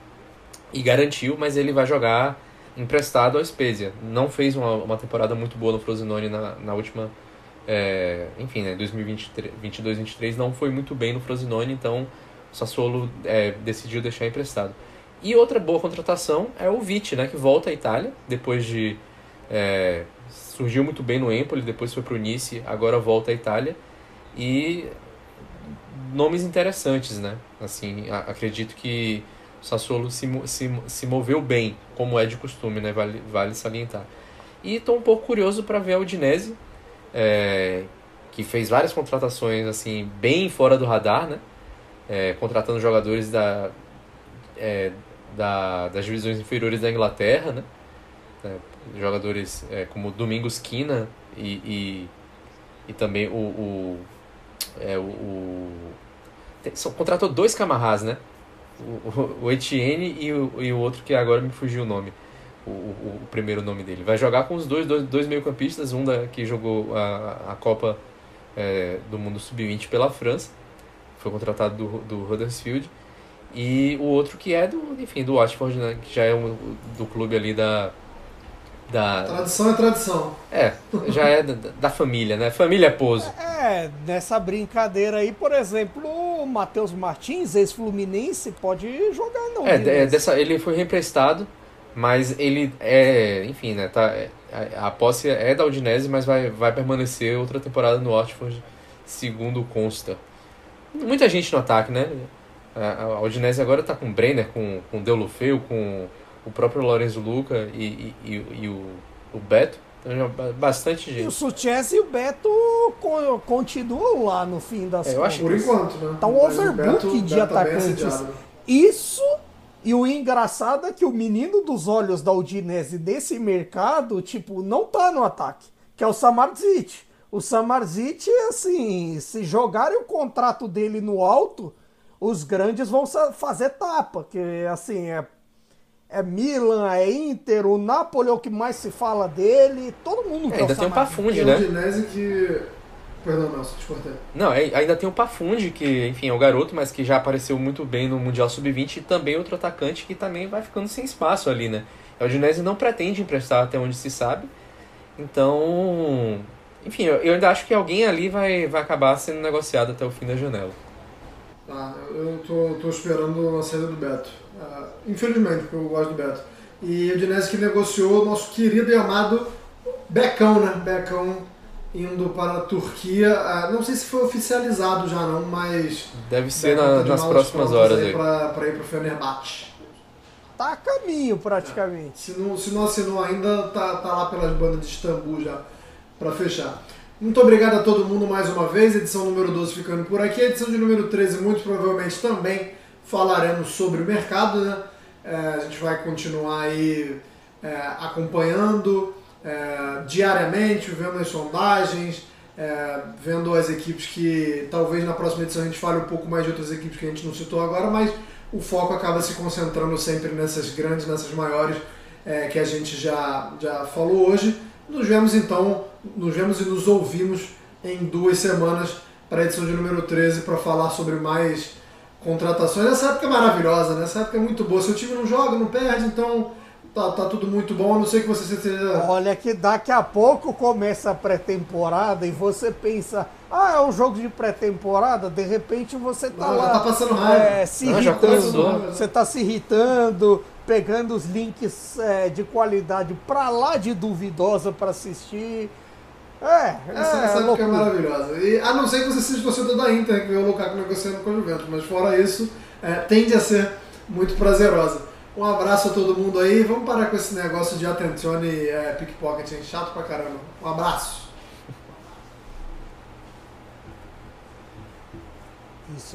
F: e garantiu, mas ele vai jogar emprestado ao Spezia. Não fez uma, uma temporada muito boa no Frosinone na, na última. É, enfim, né, 2022-23 não foi muito bem no Frosinone, então o Sassuolo é, decidiu deixar emprestado. E outra boa contratação é o Vite, né, que volta à Itália, depois de... É, surgiu muito bem no Empoli, depois foi para o Nice, agora volta à Itália. E nomes interessantes, né? Assim, acredito que o Sassuolo se, se, se moveu bem, como é de costume, né? Vale, vale salientar. E estou um pouco curioso para ver a Udinese, é, que fez várias contratações assim bem fora do radar, né? É, contratando jogadores da, é, da, das divisões inferiores da Inglaterra, né? É, jogadores é, como Domingos Quina e, e, e também o, o, é, o, o tem, só, contratou dois Camarras, né? O, o, Etienne e o, e o outro que agora me fugiu o nome, o, o, o primeiro nome dele. Vai jogar com os dois, dois, dois meio-campistas, um da, que jogou a, a Copa é, do Mundo Sub-20 pela França, foi contratado do, do Huddersfield, e o outro que é do, enfim, do Watford, né? Que já é um, do clube ali da, da...
D: Tradição é tradição.
F: É, já é da, da família, né? Família Pouso.
E: É, nessa brincadeira aí, por exemplo, o Matheus Martins, ex-fluminense, pode jogar não.
F: É, é dessa, ele foi reemprestado, mas ele é, enfim, né? Tá, é, a, a posse é da Udinese, mas vai, vai permanecer outra temporada no Watford, segundo consta. Muita gente no ataque, né? A, a Udinese agora está com o Brenner, com, com o Deulofeu, com o próprio Lorenzo Luca e, e, e, e o, o Beto. Então, bastante gente. E
E: o Suchess e o Beto continuam lá no fim das
D: é, eu acho Por enquanto, né?
E: Tá um overbook de Beto tá atacantes. Tá Isso e o engraçado é que o menino dos olhos da Udinese nesse mercado, tipo, não tá no ataque, que é o Samardzic. O Samardzic, assim, se jogarem o contrato dele no alto, os grandes vão fazer tapa, que assim, é é Milan, é Inter, o Napoli é o que mais se fala dele, todo mundo
F: é, Ainda tem o Pafundi, né?
D: O que. Perdão, Nelson, te cortei.
F: Não, é, ainda tem o Pafundi, que, enfim, é o garoto, mas que já apareceu muito bem no Mundial Sub-20, e também outro atacante que também vai ficando sem espaço ali, né? O Udinese não pretende emprestar até onde se sabe, então. Enfim, eu, eu ainda acho que alguém ali vai, vai acabar sendo negociado até o fim da janela.
D: Tá, eu tô, tô esperando a saída do Beto. Uh, infelizmente, porque eu gosto do Beto. E o Dinese que negociou o nosso querido e amado Becão, né? Becão indo para a Turquia. Uh, não sei se foi oficializado já não, mas...
F: Deve ser na, tá nas próximas horas aí.
D: Para ir para o Fenerbahçe.
E: Tá a caminho praticamente. É.
D: Se, não, se não assinou ainda, tá, tá lá pelas bandas de Istambul já para fechar. Muito obrigado a todo mundo mais uma vez. Edição número 12 ficando por aqui. Edição de número 13, muito provavelmente também falaremos sobre o mercado. Né? É, a gente vai continuar aí é, acompanhando é, diariamente, vendo as sondagens, é, vendo as equipes que talvez na próxima edição a gente fale um pouco mais de outras equipes que a gente não citou agora, mas o foco acaba se concentrando sempre nessas grandes, nessas maiores é, que a gente já, já falou hoje. Nos vemos então, nos vemos e nos ouvimos em duas semanas para a edição de número 13 para falar sobre mais contratações. Essa época é maravilhosa, né? Essa época é muito boa. Se o time não joga, não perde, então tá, tá tudo muito bom. A não sei que você seja.
E: Olha que daqui a pouco começa a pré-temporada e você pensa, ah, é um jogo de pré-temporada, de repente você tá
D: não,
E: lá.
D: tá passando raiva.
E: É, se não, irritando. Você tá se irritando pegando os links é, de qualidade pra lá de duvidosa para assistir. É,
D: essa,
E: é,
D: essa época é maravilhosa. E, a não ser que você seja torcedor da Inter, que vê o Lukaku negociando com o Juventus, mas fora isso, é, tende a ser muito prazerosa. Um abraço a todo mundo aí. Vamos parar com esse negócio de atencione é, pickpocket, hein? Chato pra caramba. Um abraço.